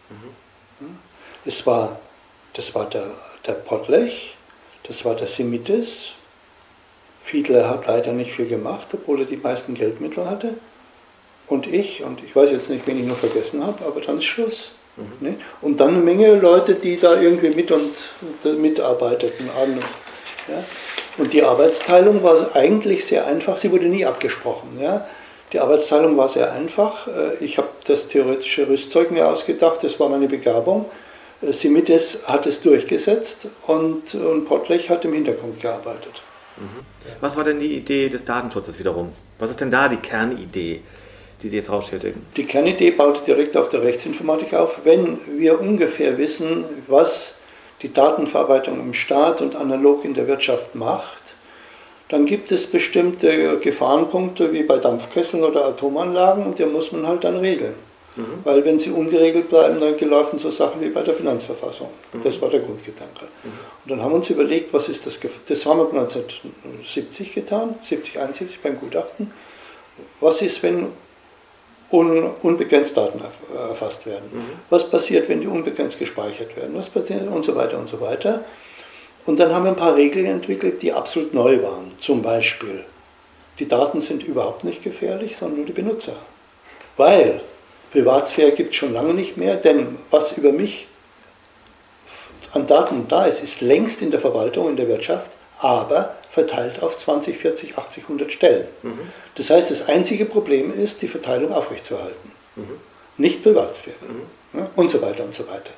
Mhm. Es war, das war der, der Pottlech, das war der Simitis. Fiedler hat leider nicht viel gemacht, obwohl er die meisten Geldmittel hatte und ich, und ich weiß jetzt nicht, wen ich noch vergessen habe, aber dann ist Schluss. Mhm. Ne? Und dann eine Menge Leute, die da irgendwie mit und, und mitarbeiteten. An, ja? Und die Arbeitsteilung war eigentlich sehr einfach, sie wurde nie abgesprochen. Ja? Die Arbeitsteilung war sehr einfach. Äh, ich habe das theoretische Rüstzeug mir ausgedacht, das war meine Begabung. Äh, Simites hat es durchgesetzt und, und Pottlech hat im Hintergrund gearbeitet. Mhm. Was war denn die Idee des Datenschutzes wiederum? Was ist denn da die Kernidee? Die Sie jetzt rausschildern? Die Kernidee baut direkt auf der Rechtsinformatik auf. Wenn wir ungefähr wissen, was die Datenverarbeitung im Staat und analog in der Wirtschaft macht, dann gibt es bestimmte Gefahrenpunkte wie bei Dampfkesseln oder Atomanlagen und die muss man halt dann regeln. Mhm. Weil wenn sie ungeregelt bleiben, dann gelaufen so Sachen wie bei der Finanzverfassung. Mhm. Das war der Grundgedanke. Mhm. Und dann haben wir uns überlegt, was ist das, das haben wir 1970 getan, 70, 71 beim Gutachten. Was ist, wenn unbegrenzt Daten erfasst werden. Mhm. Was passiert, wenn die unbegrenzt gespeichert werden? Was passiert und so weiter und so weiter. Und dann haben wir ein paar Regeln entwickelt, die absolut neu waren. Zum Beispiel, die Daten sind überhaupt nicht gefährlich, sondern nur die Benutzer. Weil Privatsphäre gibt es schon lange nicht mehr, denn was über mich an Daten da ist, ist längst in der Verwaltung, in der Wirtschaft, aber verteilt auf 20, 40, 80, 100 Stellen. Mhm. Das heißt, das einzige Problem ist, die Verteilung aufrechtzuerhalten. Mhm. Nicht Privatsphäre. Mhm. Ja, und so weiter und so weiter.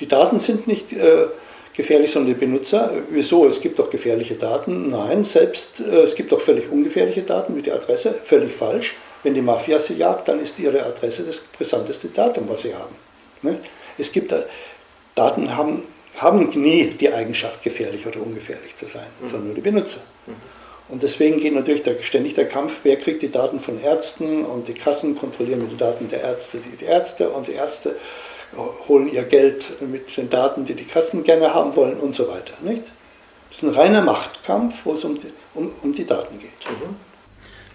Die Daten sind nicht äh, gefährlich, sondern die Benutzer. Wieso? Es gibt doch gefährliche Daten. Nein, selbst äh, es gibt auch völlig ungefährliche Daten wie die Adresse. Völlig falsch. Wenn die Mafia sie jagt, dann ist ihre Adresse das brisanteste Datum, was sie haben. Ne? Es gibt äh, Daten haben haben nie die Eigenschaft, gefährlich oder ungefährlich zu sein, mhm. sondern nur die Benutzer. Mhm. Und deswegen geht natürlich der, ständig der Kampf, wer kriegt die Daten von Ärzten und die Kassen kontrollieren mit den Daten der Ärzte die, die Ärzte und die Ärzte holen ihr Geld mit den Daten, die die Kassen gerne haben wollen und so weiter. Nicht? Das ist ein reiner Machtkampf, wo es um die, um, um die Daten geht. Mhm.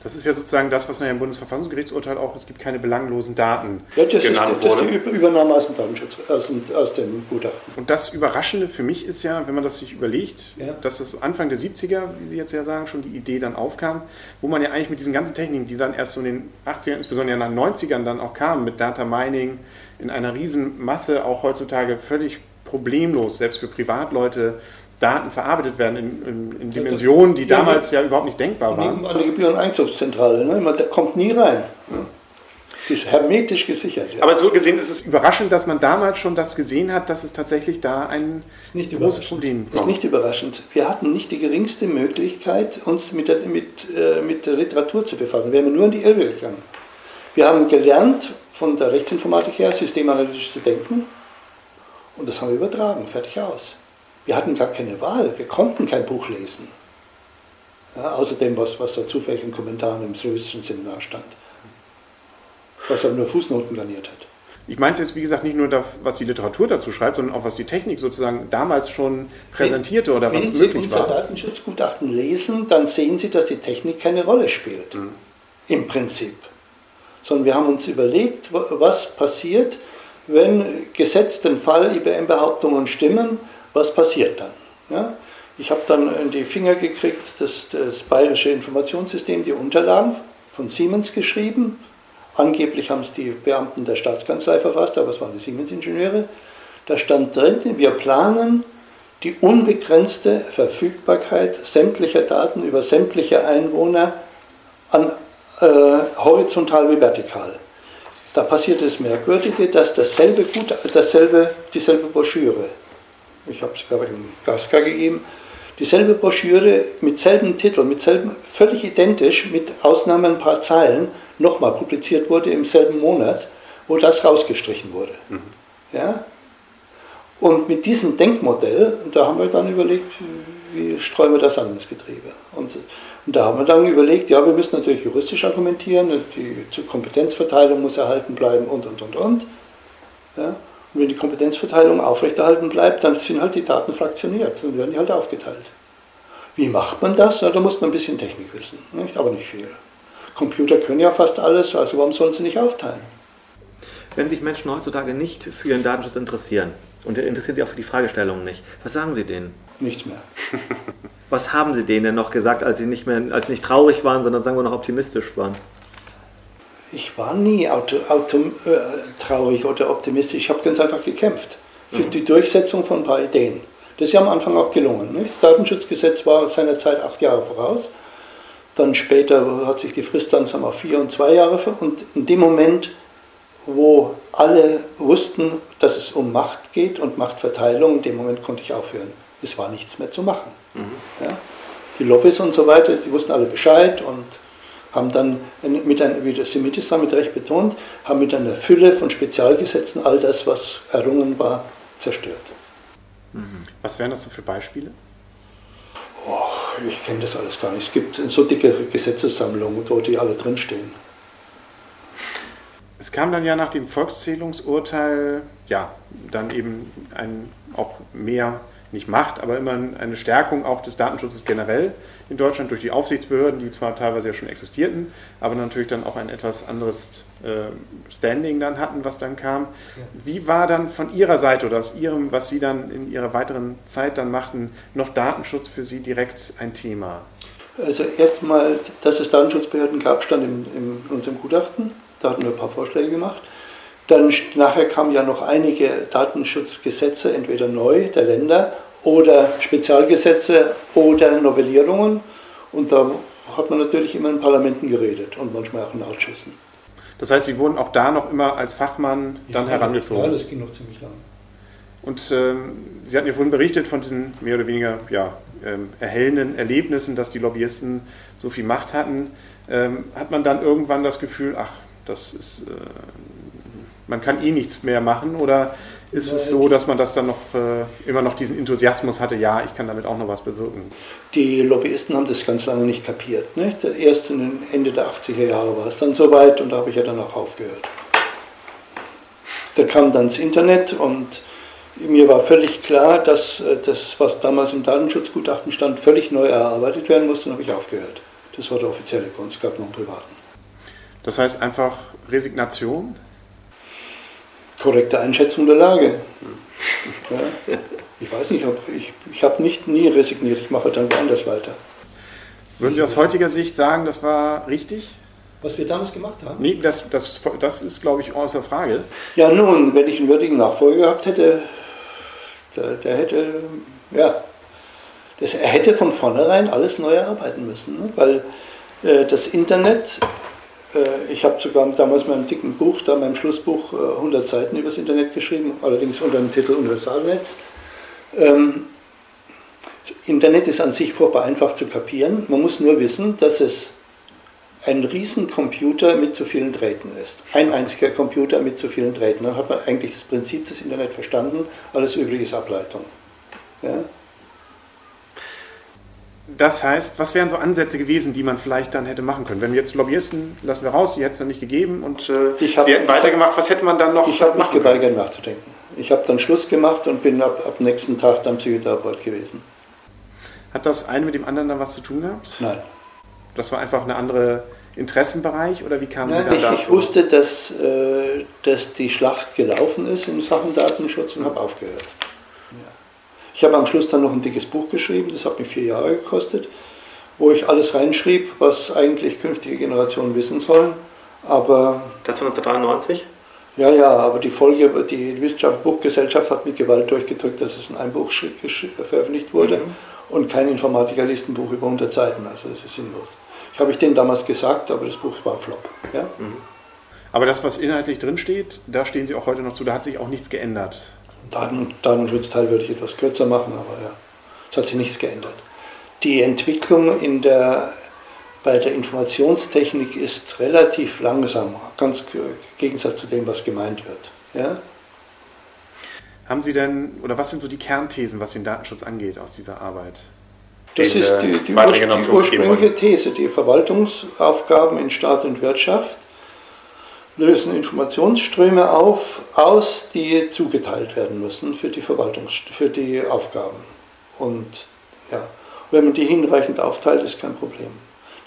Das ist ja sozusagen das, was nachher im Bundesverfassungsgerichtsurteil auch, es gibt keine belanglosen Daten ja, das genannt ist, das wurde. ist die Übernahme aus dem Datenschutz, aus dem, aus dem Gutachten. Und das Überraschende für mich ist ja, wenn man das sich überlegt, ja. dass das Anfang der 70er, wie Sie jetzt ja sagen, schon die Idee dann aufkam, wo man ja eigentlich mit diesen ganzen Techniken, die dann erst so in den 80ern, insbesondere in den 90ern dann auch kamen, mit Data Mining, in einer riesen Masse auch heutzutage völlig problemlos, selbst für Privatleute, Daten verarbeitet werden in, in, in Dimensionen, die damals ja überhaupt nicht denkbar waren. An der Gebühreneinzugszentrale, ne? man kommt nie rein. Die ist hermetisch gesichert. Ja. Aber so gesehen ist es überraschend, dass man damals schon das gesehen hat, dass es tatsächlich da ein großes Problem ist. Ist nicht überraschend. Wir hatten nicht die geringste Möglichkeit, uns mit der, mit, äh, mit der Literatur zu befassen. Wir haben nur in die Irre gegangen. Wir haben gelernt, von der Rechtsinformatik her systemanalytisch zu denken und das haben wir übertragen, fertig aus. Wir hatten gar keine Wahl, wir konnten kein Buch lesen. Ja, außer dem, was, was da zufällig in Kommentaren im slowischen Seminar stand. Was aber nur Fußnoten garniert hat. Ich meine es jetzt, wie gesagt, nicht nur, das, was die Literatur dazu schreibt, sondern auch, was die Technik sozusagen damals schon präsentierte oder was möglich war. Wenn Sie unser Datenschutzgutachten lesen, dann sehen Sie, dass die Technik keine Rolle spielt. Mhm. Im Prinzip. Sondern wir haben uns überlegt, was passiert, wenn gesetzt den Fall IBM-Behauptungen stimmen, was passiert dann? Ja? Ich habe dann in die Finger gekriegt, das, das Bayerische Informationssystem, die Unterlagen von Siemens geschrieben. Angeblich haben es die Beamten der Staatskanzlei verfasst, aber es waren die Siemens-Ingenieure. Da stand drin, wir planen die unbegrenzte Verfügbarkeit sämtlicher Daten über sämtliche Einwohner an, äh, horizontal wie vertikal. Da passiert das Merkwürdige, dass dasselbe, dasselbe dieselbe Broschüre ich habe es, glaube ich, in Gaska gegeben, dieselbe Broschüre mit selben Titel, mit selben, völlig identisch, mit Ausnahme ein paar Zeilen, nochmal publiziert wurde im selben Monat, wo das rausgestrichen wurde. Mhm. Ja? Und mit diesem Denkmodell, da haben wir dann überlegt, wie streuen wir das an ins Getriebe. Und, und da haben wir dann überlegt, ja, wir müssen natürlich juristisch argumentieren, die Kompetenzverteilung muss erhalten bleiben und, und, und, und. Ja? Und wenn die Kompetenzverteilung aufrechterhalten bleibt, dann sind halt die Daten fraktioniert und werden die halt aufgeteilt. Wie macht man das? Na, da muss man ein bisschen Technik wissen, nicht? aber nicht viel. Computer können ja fast alles, also warum sollen sie nicht aufteilen? Wenn sich Menschen heutzutage nicht für ihren Datenschutz interessieren und interessieren sich auch für die Fragestellungen nicht, was sagen Sie denen? Nichts mehr. Was haben Sie denen denn noch gesagt, als Sie nicht mehr, als Sie nicht traurig waren, sondern sagen wir noch optimistisch waren? Ich war nie auto, auto, äh, traurig oder optimistisch. Ich habe ganz einfach gekämpft für mhm. die Durchsetzung von ein paar Ideen. Das ist ja am Anfang auch gelungen. Nicht? Das Datenschutzgesetz war seinerzeit acht Jahre voraus. Dann später hat sich die Frist langsam auf vier und zwei Jahre ver Und in dem Moment, wo alle wussten, dass es um Macht geht und Machtverteilung, in dem Moment konnte ich aufhören. Es war nichts mehr zu machen. Mhm. Ja? Die Lobbys und so weiter, die wussten alle Bescheid und haben dann, mit ein, wie das Semitis damit recht betont, haben mit einer Fülle von Spezialgesetzen all das, was errungen war, zerstört. Mhm. Was wären das so für Beispiele? Oh, ich kenne das alles gar nicht. Es gibt so dicke Gesetzessammlungen, wo die alle drinstehen. Es kam dann ja nach dem Volkszählungsurteil, ja, dann eben ein, auch mehr nicht Macht, aber immer eine Stärkung auch des Datenschutzes generell in Deutschland durch die Aufsichtsbehörden, die zwar teilweise ja schon existierten, aber natürlich dann auch ein etwas anderes äh, Standing dann hatten, was dann kam. Wie war dann von Ihrer Seite oder aus Ihrem, was Sie dann in Ihrer weiteren Zeit dann machten, noch Datenschutz für Sie direkt ein Thema? Also erstmal, dass es Datenschutzbehörden gab, stand in, in unserem Gutachten. Da hatten wir ein paar Vorschläge gemacht. Dann nachher kamen ja noch einige Datenschutzgesetze, entweder neu der Länder oder Spezialgesetze oder Novellierungen. Und da hat man natürlich immer in Parlamenten geredet und manchmal auch in Ausschüssen. Das heißt, Sie wurden auch da noch immer als Fachmann dann ja, herangezogen? Ja, das ging noch ziemlich lang. Und ähm, Sie hatten ja vorhin berichtet von diesen mehr oder weniger ja, ähm, erhellenden Erlebnissen, dass die Lobbyisten so viel Macht hatten. Ähm, hat man dann irgendwann das Gefühl, ach, das ist äh, man kann eh nichts mehr machen oder ist es so, dass man das dann noch äh, immer noch diesen Enthusiasmus hatte, ja, ich kann damit auch noch was bewirken? Die Lobbyisten haben das ganz lange nicht kapiert. Nicht? Erst Ende der 80er Jahre war es dann soweit und da habe ich ja dann auch aufgehört. da kam dann das Internet und mir war völlig klar, dass äh, das, was damals im Datenschutzgutachten stand, völlig neu erarbeitet werden musste und habe ich aufgehört. Das war der offizielle Grund, es gab noch einen privaten. Das heißt einfach Resignation? Korrekte Einschätzung der Lage. Ja. Ich weiß nicht, ich, ich habe nicht nie resigniert, ich mache dann woanders weiter. Würden Sie aus heutiger Sicht sagen, das war richtig? Was wir damals gemacht haben? Nee, das, das, das ist, glaube ich, außer Frage. Ja, nun, wenn ich einen würdigen Nachfolger gehabt hätte, der, der hätte, ja, das, er hätte von vornherein alles neu erarbeiten müssen, ne? weil äh, das Internet, ich habe sogar damals in meinem dicken Buch, da meinem Schlussbuch, äh, 100 Seiten über das Internet geschrieben, allerdings unter dem Titel Universalnetz. Ähm, Internet ist an sich furchtbar einfach zu kapieren. Man muss nur wissen, dass es ein Riesencomputer mit zu vielen Drähten ist. Ein einziger Computer mit zu vielen Drähten. Dann hat man eigentlich das Prinzip des Internet verstanden, alles Übrige ist Ableitung. Ja? Das heißt, was wären so Ansätze gewesen, die man vielleicht dann hätte machen können? Wenn wir jetzt Lobbyisten, lassen wir raus, die hätte es dann nicht gegeben und äh, hab, sie hätten weitergemacht, was hätte man dann noch Ich habe mich geweigert nachzudenken. Ich habe dann Schluss gemacht und bin ab, ab nächsten Tag dann Psychotherapeut gewesen. Hat das eine mit dem anderen dann was zu tun gehabt? Nein. Das war einfach eine andere Interessenbereich oder wie kam Nein, Sie dann ich, dazu? Ich wusste, dass, äh, dass die Schlacht gelaufen ist in Sachen Datenschutz und habe aufgehört. Ja. Ich habe am Schluss dann noch ein dickes Buch geschrieben, das hat mich vier Jahre gekostet, wo ich alles reinschrieb, was eigentlich künftige Generationen wissen sollen. Aber das war 1993? Ja, ja, aber die Folge, die Wissenschaftsbuchgesellschaft hat mit Gewalt durchgedrückt, dass es in einem Buch veröffentlicht wurde mhm. und kein Informatiker liest ein Buch über 100 Seiten, also das ist sinnlos. Ich habe ich denen damals gesagt, aber das Buch war ein Flop. Ja? Mhm. Aber das, was inhaltlich drinsteht, da stehen Sie auch heute noch zu, da hat sich auch nichts geändert. Daten, Datenschutzteil würde ich etwas kürzer machen, aber ja, es hat sich nichts geändert. Die Entwicklung in der, bei der Informationstechnik ist relativ langsam, ganz im Gegensatz zu dem, was gemeint wird. Ja? Haben Sie denn, oder was sind so die Kernthesen, was den Datenschutz angeht aus dieser Arbeit? Das ist die, die, die ursprüngliche These. Die Verwaltungsaufgaben in Staat und Wirtschaft lösen Informationsströme auf, aus, die zugeteilt werden müssen für die, Verwaltungs für die Aufgaben. Und ja, wenn man die hinreichend aufteilt, ist kein Problem.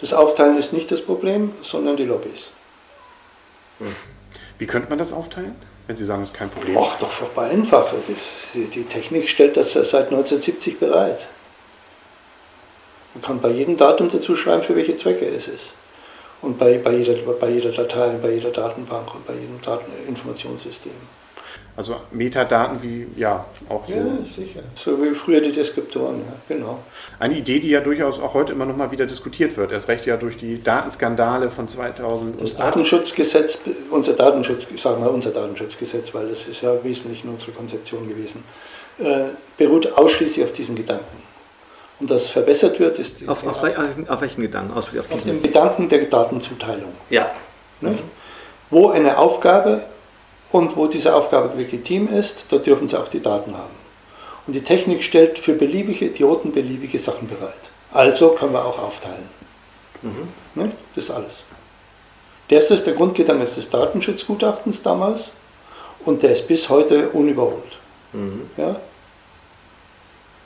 Das Aufteilen ist nicht das Problem, sondern die Lobbys. Hm. Wie könnte man das aufteilen, wenn Sie sagen, es ist kein Problem? Ach, doch vorbei einfach. Die Technik stellt das seit 1970 bereit. Man kann bei jedem Datum dazu schreiben, für welche Zwecke es ist. Und bei, bei, jeder, bei jeder Datei, bei jeder Datenbank und bei jedem Dateninformationssystem. Also Metadaten wie, ja, auch so. Ja, sicher. So wie früher die Deskriptoren, ja, genau. Eine Idee, die ja durchaus auch heute immer noch mal wieder diskutiert wird. Erst recht ja durch die Datenskandale von 2000. Das Datenschutzgesetz, unser Datenschutz, ich sage mal unser Datenschutzgesetz, weil das ist ja wesentlich in unserer Konzeption gewesen, äh, beruht ausschließlich auf diesem Gedanken und das verbessert wird, ist. Auf, auf, auf welchen Gedanken? Auf, auf dem Gedanken der Datenzuteilung. Ja. Mhm. Wo eine Aufgabe und wo diese Aufgabe legitim ist, dort dürfen sie auch die Daten haben. Und die Technik stellt für beliebige Idioten beliebige Sachen bereit. Also können wir auch aufteilen. Mhm. Das ist alles. Das ist der Grundgedanke des Datenschutzgutachtens damals und der ist bis heute unüberholt. Mhm. Ja?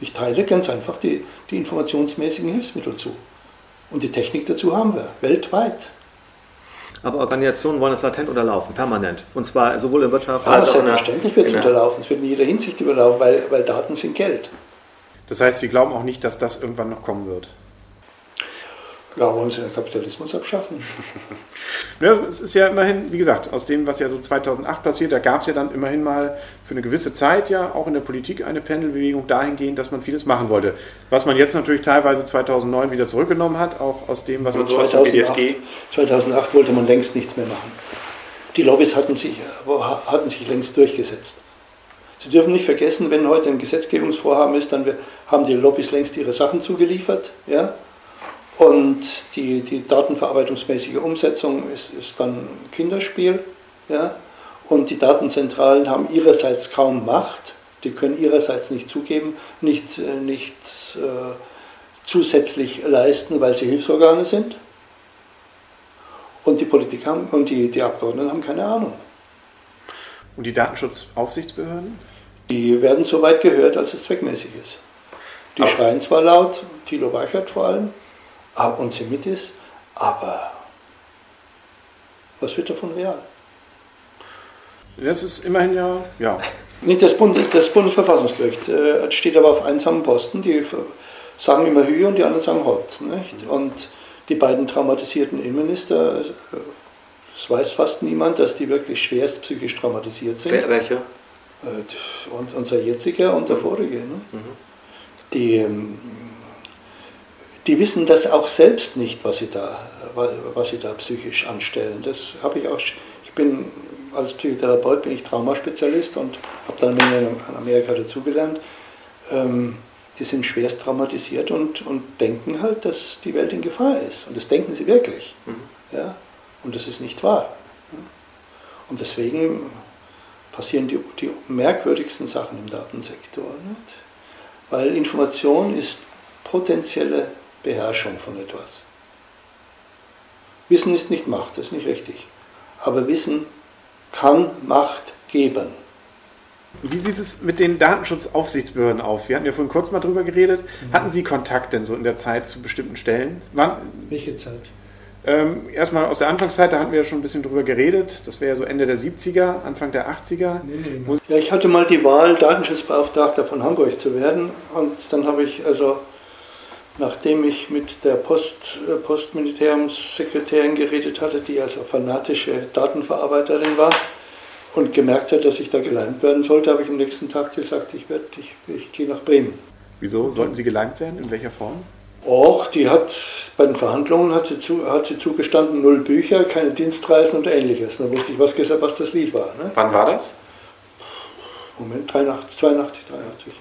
Ich teile ganz einfach die, die informationsmäßigen Hilfsmittel zu. Und die Technik dazu haben wir, weltweit. Aber Organisationen wollen es latent unterlaufen, permanent. Und zwar sowohl in Wirtschaft ja, als auch in der... Selbstverständlich wird es unterlaufen. Es wird in jeder Hinsicht überlaufen, weil, weil Daten sind Geld. Das heißt, Sie glauben auch nicht, dass das irgendwann noch kommen wird? Ja, wollen Sie den Kapitalismus abschaffen? ja, es ist ja immerhin, wie gesagt, aus dem, was ja so 2008 passiert, da gab es ja dann immerhin mal für eine gewisse Zeit ja auch in der Politik eine Pendelbewegung dahingehend, dass man vieles machen wollte. Was man jetzt natürlich teilweise 2009 wieder zurückgenommen hat, auch aus dem, was man so 2008, BDSG... 2008 wollte man längst nichts mehr machen. Die Lobbys hatten sich, hatten sich längst durchgesetzt. Sie dürfen nicht vergessen, wenn heute ein Gesetzgebungsvorhaben ist, dann haben die Lobbys längst ihre Sachen zugeliefert. Ja? Und die, die datenverarbeitungsmäßige Umsetzung ist, ist dann Kinderspiel. Ja? Und die Datenzentralen haben ihrerseits kaum Macht, die können ihrerseits nicht zugeben, nichts, äh, nichts äh, zusätzlich leisten, weil sie Hilfsorgane sind. Und die Politik haben, und die, die Abgeordneten haben keine Ahnung. Und die Datenschutzaufsichtsbehörden? Die werden so weit gehört, als es zweckmäßig ist. Die aber schreien zwar laut, Thilo Weichert vor allem, und Semitis, aber was wird davon real? Das ist immerhin ja, ja. Nicht das, Bund, das Bundesverfassungsgericht äh, steht aber auf einsamen Posten. Die sagen immer Höhe und die anderen sagen Hot. Nicht? Und die beiden traumatisierten Innenminister, es weiß fast niemand, dass die wirklich schwerst psychisch traumatisiert sind. Wer, welche? Äh, unser jetziger und der vorige. Ne? Mhm. Die, ähm, die wissen das auch selbst nicht, was sie da, was sie da psychisch anstellen. Das habe ich auch. Ich bin als Psychotherapeut bin ich Traumaspezialist und habe dann in Amerika dazugelernt. Ähm, die sind schwerst traumatisiert und, und denken halt, dass die Welt in Gefahr ist. Und das denken sie wirklich. Mhm. Ja? Und das ist nicht wahr. Und deswegen passieren die, die merkwürdigsten Sachen im Datensektor. Nicht? Weil Information ist potenzielle Beherrschung von etwas. Wissen ist nicht Macht, das ist nicht richtig. Aber Wissen kann Macht geben. Wie sieht es mit den Datenschutzaufsichtsbehörden auf? Wir hatten ja vorhin kurz mal drüber geredet. Mhm. Hatten Sie Kontakt denn so in der Zeit zu bestimmten Stellen? Wann? Welche Zeit? Ähm, erstmal aus der Anfangszeit, da hatten wir ja schon ein bisschen drüber geredet. Das wäre ja so Ende der 70er, Anfang der 80er. Nee, nee, ja, ich hatte mal die Wahl, Datenschutzbeauftragter von Hamburg zu werden. Und dann habe ich also nachdem ich mit der Post, äh, Postministeriumssekretärin geredet hatte, die also fanatische Datenverarbeiterin war und gemerkt hat, dass ich da geleimt werden sollte, habe ich am nächsten Tag gesagt, ich, werd, ich, ich gehe nach Bremen. Wieso sollten Sie geleimt werden? In welcher Form? Och, die hat bei den Verhandlungen hat sie, zu, hat sie zugestanden, null Bücher, keine Dienstreisen und ähnliches. Da wusste ich, was, was das Lied war. Ne? Wann war das? Moment, 83, 82, 83.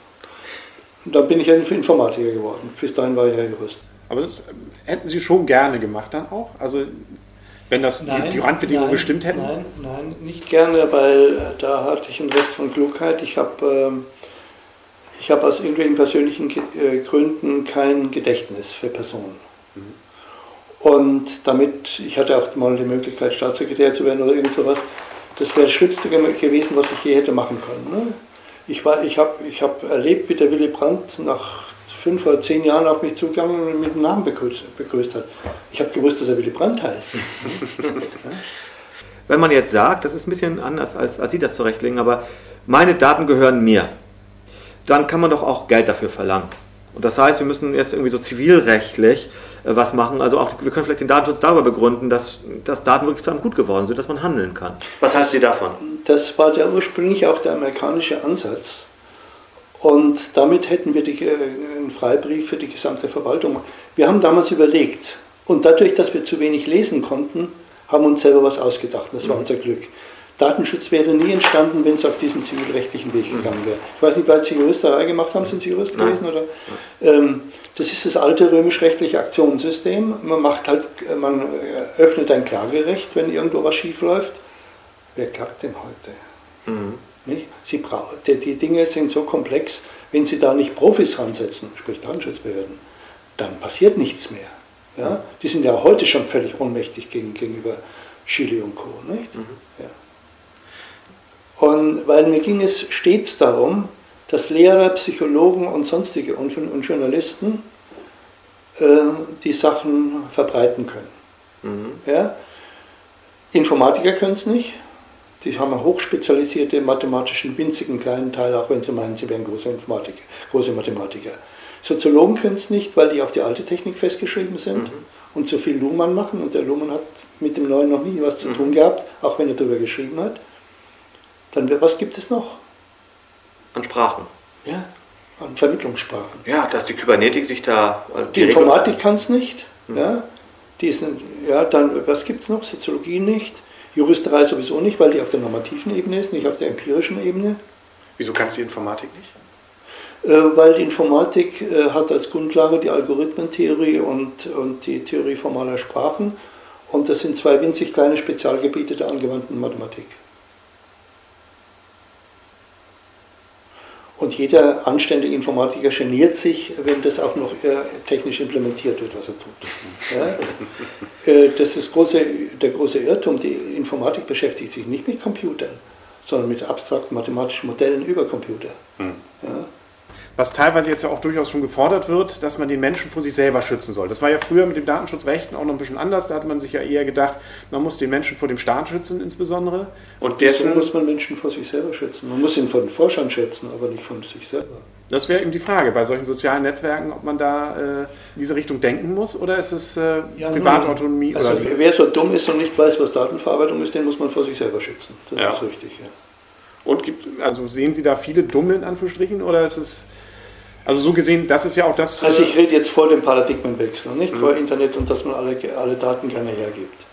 Und dann bin ich ein Informatiker geworden. Bis dahin war ich ja Jurist. Aber das hätten Sie schon gerne gemacht dann auch? Also wenn das nein, die Randbedingungen bestimmt hätten? Nein, nein, nicht gerne, weil da hatte ich einen Rest von Klugheit. Ich habe ähm, ich hab aus irgendwelchen persönlichen äh, Gründen kein Gedächtnis für Personen. Mhm. Und damit, ich hatte auch mal die Möglichkeit, Staatssekretär zu werden oder irgend sowas, das wäre das Schlimmste gewesen, was ich je hätte machen können. Ne? Ich, ich habe ich hab erlebt, wie der Willy Brandt nach fünf oder zehn Jahren auf mich zugegangen und mit dem Namen begrüßt, begrüßt hat. Ich habe gewusst, dass er Willy Brandt heißt. Wenn man jetzt sagt, das ist ein bisschen anders, als, als Sie das zurechtlegen, aber meine Daten gehören mir, dann kann man doch auch Geld dafür verlangen. Und das heißt, wir müssen jetzt irgendwie so zivilrechtlich was machen. Also auch, wir können vielleicht den Datenschutz darüber begründen, dass, dass Daten wirklich zu einem Gut geworden sind, dass man handeln kann. Was halten Sie davon? Das war der ursprünglich auch der amerikanische Ansatz. Und damit hätten wir die, äh, einen Freibrief für die gesamte Verwaltung. Wir haben damals überlegt, und dadurch, dass wir zu wenig lesen konnten, haben wir uns selber was ausgedacht. Das war mhm. unser Glück. Datenschutz wäre nie entstanden, wenn es auf diesen zivilrechtlichen Weg gegangen wäre. Ich weiß nicht, weil Sie Juristerei gemacht haben, sind Sie Jurist Nein. gewesen? Oder? Ähm, das ist das alte römisch-rechtliche Aktionssystem. Man macht halt, man öffnet ein Klagerecht, wenn irgendwo was schief läuft. Wer klagt denn heute? Mhm. Nicht? Sie die, die Dinge sind so komplex, wenn Sie da nicht Profis ransetzen, sprich Datenschutzbehörden, dann passiert nichts mehr. Ja? Die sind ja heute schon völlig ohnmächtig gegen, gegenüber Chile und Co. Nicht? Mhm. Ja. Und weil mir ging es stets darum, dass Lehrer, Psychologen und sonstige und, und Journalisten äh, die Sachen verbreiten können. Mhm. Ja? Informatiker können es nicht. Die haben einen hochspezialisierte mathematischen, winzigen kleinen Teil, auch wenn sie meinen, sie wären große Informatiker, große Mathematiker. Soziologen können es nicht, weil die auf die alte Technik festgeschrieben sind mhm. und so viel Luhmann machen. Und der Luhmann hat mit dem Neuen noch nie was zu mhm. tun gehabt, auch wenn er darüber geschrieben hat. Dann, was gibt es noch? An Sprachen. Ja, an Vermittlungssprachen. Ja, dass die Kybernetik sich da. Äh, die, die Informatik kann es nicht. Mhm. Ja, die sind, ja, dann, was gibt es noch? Soziologie nicht. Juristerei sowieso nicht, weil die auf der normativen Ebene ist, nicht auf der empirischen Ebene. Wieso kann es die Informatik nicht? Äh, weil die Informatik äh, hat als Grundlage die Algorithmentheorie und, und die Theorie formaler Sprachen. Und das sind zwei winzig kleine Spezialgebiete der angewandten Mathematik. Und jeder anständige Informatiker geniert sich, wenn das auch noch äh, technisch implementiert wird, was er tut. Ja? Äh, das ist große, der große Irrtum. Die Informatik beschäftigt sich nicht mit Computern, sondern mit abstrakten mathematischen Modellen über Computer. Mhm. Ja was teilweise jetzt ja auch durchaus schon gefordert wird, dass man den Menschen vor sich selber schützen soll. Das war ja früher mit dem Datenschutzrecht auch noch ein bisschen anders. Da hat man sich ja eher gedacht, man muss den Menschen vor dem Staat schützen insbesondere. Und dessen muss man Menschen vor sich selber schützen. Man muss ihn vor den Forschern schützen, aber nicht von sich selber. Das wäre eben die Frage bei solchen sozialen Netzwerken, ob man da äh, in diese Richtung denken muss oder ist es äh, ja, Privatautonomie? Also oder wer so dumm ist und nicht weiß, was Datenverarbeitung ist, den muss man vor sich selber schützen. Das ja. ist richtig, ja. Und gibt, also sehen Sie da viele Dumme in Anführungsstrichen oder ist es also so gesehen, das ist ja auch das. Also ich rede jetzt vor dem Paradigmenwechsel, nicht mhm. vor Internet und dass man alle, alle Daten gerne hergibt.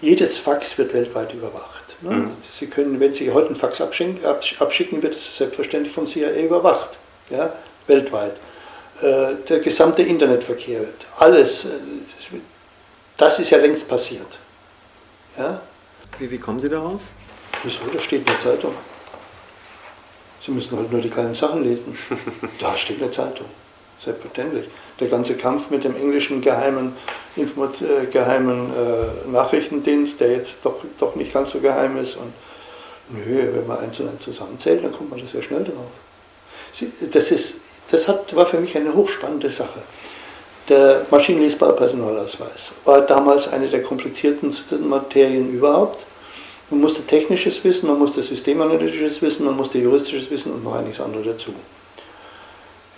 Jedes Fax wird weltweit überwacht. Ne? Mhm. Sie können, wenn Sie heute ein Fax abschicken, abschicken wird es selbstverständlich von CIA überwacht, ja? weltweit. Äh, der gesamte Internetverkehr, alles, äh, das ist ja längst passiert. Ja? Wie, wie kommen Sie darauf? Wieso? Das steht in der Zeitung. Sie müssen halt nur die kleinen Sachen lesen. Da steht eine Zeitung. Selbstverständlich. Der ganze Kampf mit dem englischen geheimen, Information, äh, geheimen äh, Nachrichtendienst, der jetzt doch, doch nicht ganz so geheim ist. Und nö, wenn man eins und eins zusammenzählt, dann kommt man da sehr schnell drauf. Sie, das ist, das hat, war für mich eine hochspannende Sache. Der maschinenlesbare Personalausweis war damals eine der kompliziertesten Materien überhaupt. Man musste technisches Wissen, man musste systemanalytisches Wissen, man musste juristisches Wissen und noch einiges andere dazu.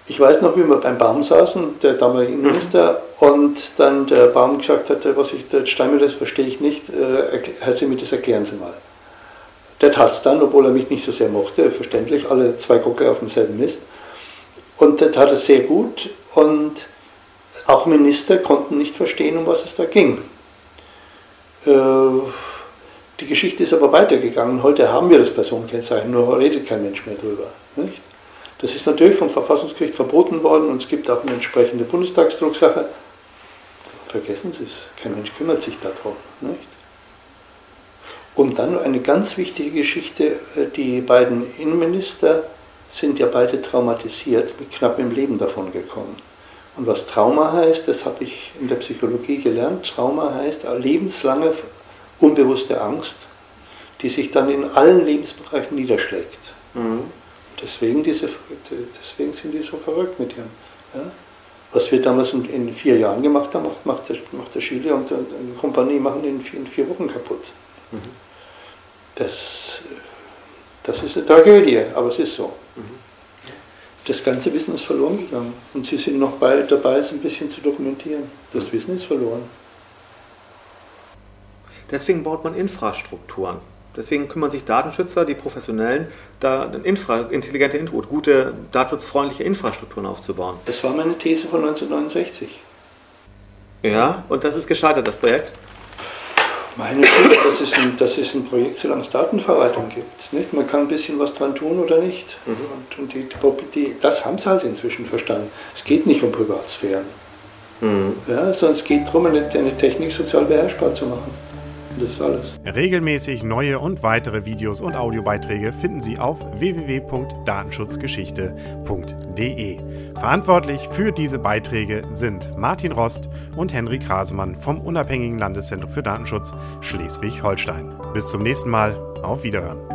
Ich weiß noch, wie wir beim Baum saßen, der damalige. Innenminister, mhm. und dann der Baum gesagt hatte, was ich, der Steinmeier, das verstehe ich nicht, äh, Herr Sie mir das erklären Sie mal. Der tat es dann, obwohl er mich nicht so sehr mochte, verständlich, alle zwei Gockel auf demselben Mist. Und der tat es sehr gut und auch Minister konnten nicht verstehen, um was es da ging. Äh, die Geschichte ist aber weitergegangen. Heute haben wir das Personenkennzeichen, nur redet kein Mensch mehr drüber. Nicht? Das ist natürlich vom Verfassungsgericht verboten worden und es gibt auch eine entsprechende Bundestagsdrucksache. Vergessen Sie es, kein Mensch kümmert sich darum. Nicht? Und dann eine ganz wichtige Geschichte, äh, die beiden Innenminister sind ja beide traumatisiert, mit knapp im Leben davon gekommen. Und was Trauma heißt, das habe ich in der Psychologie gelernt. Trauma heißt lebenslange unbewusste Angst, die sich dann in allen Lebensbereichen niederschlägt. Mhm. Deswegen, diese, deswegen sind die so verrückt mit ihrem. Ja? Was wir damals in, in, vier Jahren gemacht haben, macht, macht, der, macht der Chile und die Kompanie machen in, in vier Wochen kaputt. Mhm. Das, das ist eine Tragödie, aber es ist so. Mhm. Das ganze Wissen ist verloren gegangen und sie sind noch bei, dabei, es ein bisschen zu dokumentieren. Das mhm. Wissen ist verloren. Deswegen baut man Infrastrukturen. Deswegen kümmern sich Datenschützer, die Professionellen, da Infra, intelligente, gute, datenschutzfreundliche Infrastrukturen aufzubauen. Das war meine These von 1969. Ja, und das ist gescheitert, das Projekt? Meine Güte, das ist ein, das ist ein Projekt, solange es Datenverwaltung gibt. Nicht? Man kann ein bisschen was dran tun oder nicht. Mhm. Und, und die, die, das haben sie halt inzwischen verstanden. Es geht nicht um Privatsphären. Mhm. Ja, sondern es geht darum, eine, eine Technik sozial beherrschbar zu machen. Das alles. Regelmäßig neue und weitere Videos und Audiobeiträge finden Sie auf www.datenschutzgeschichte.de. Verantwortlich für diese Beiträge sind Martin Rost und Henrik Rasemann vom Unabhängigen Landeszentrum für Datenschutz Schleswig-Holstein. Bis zum nächsten Mal. Auf Wiederhören.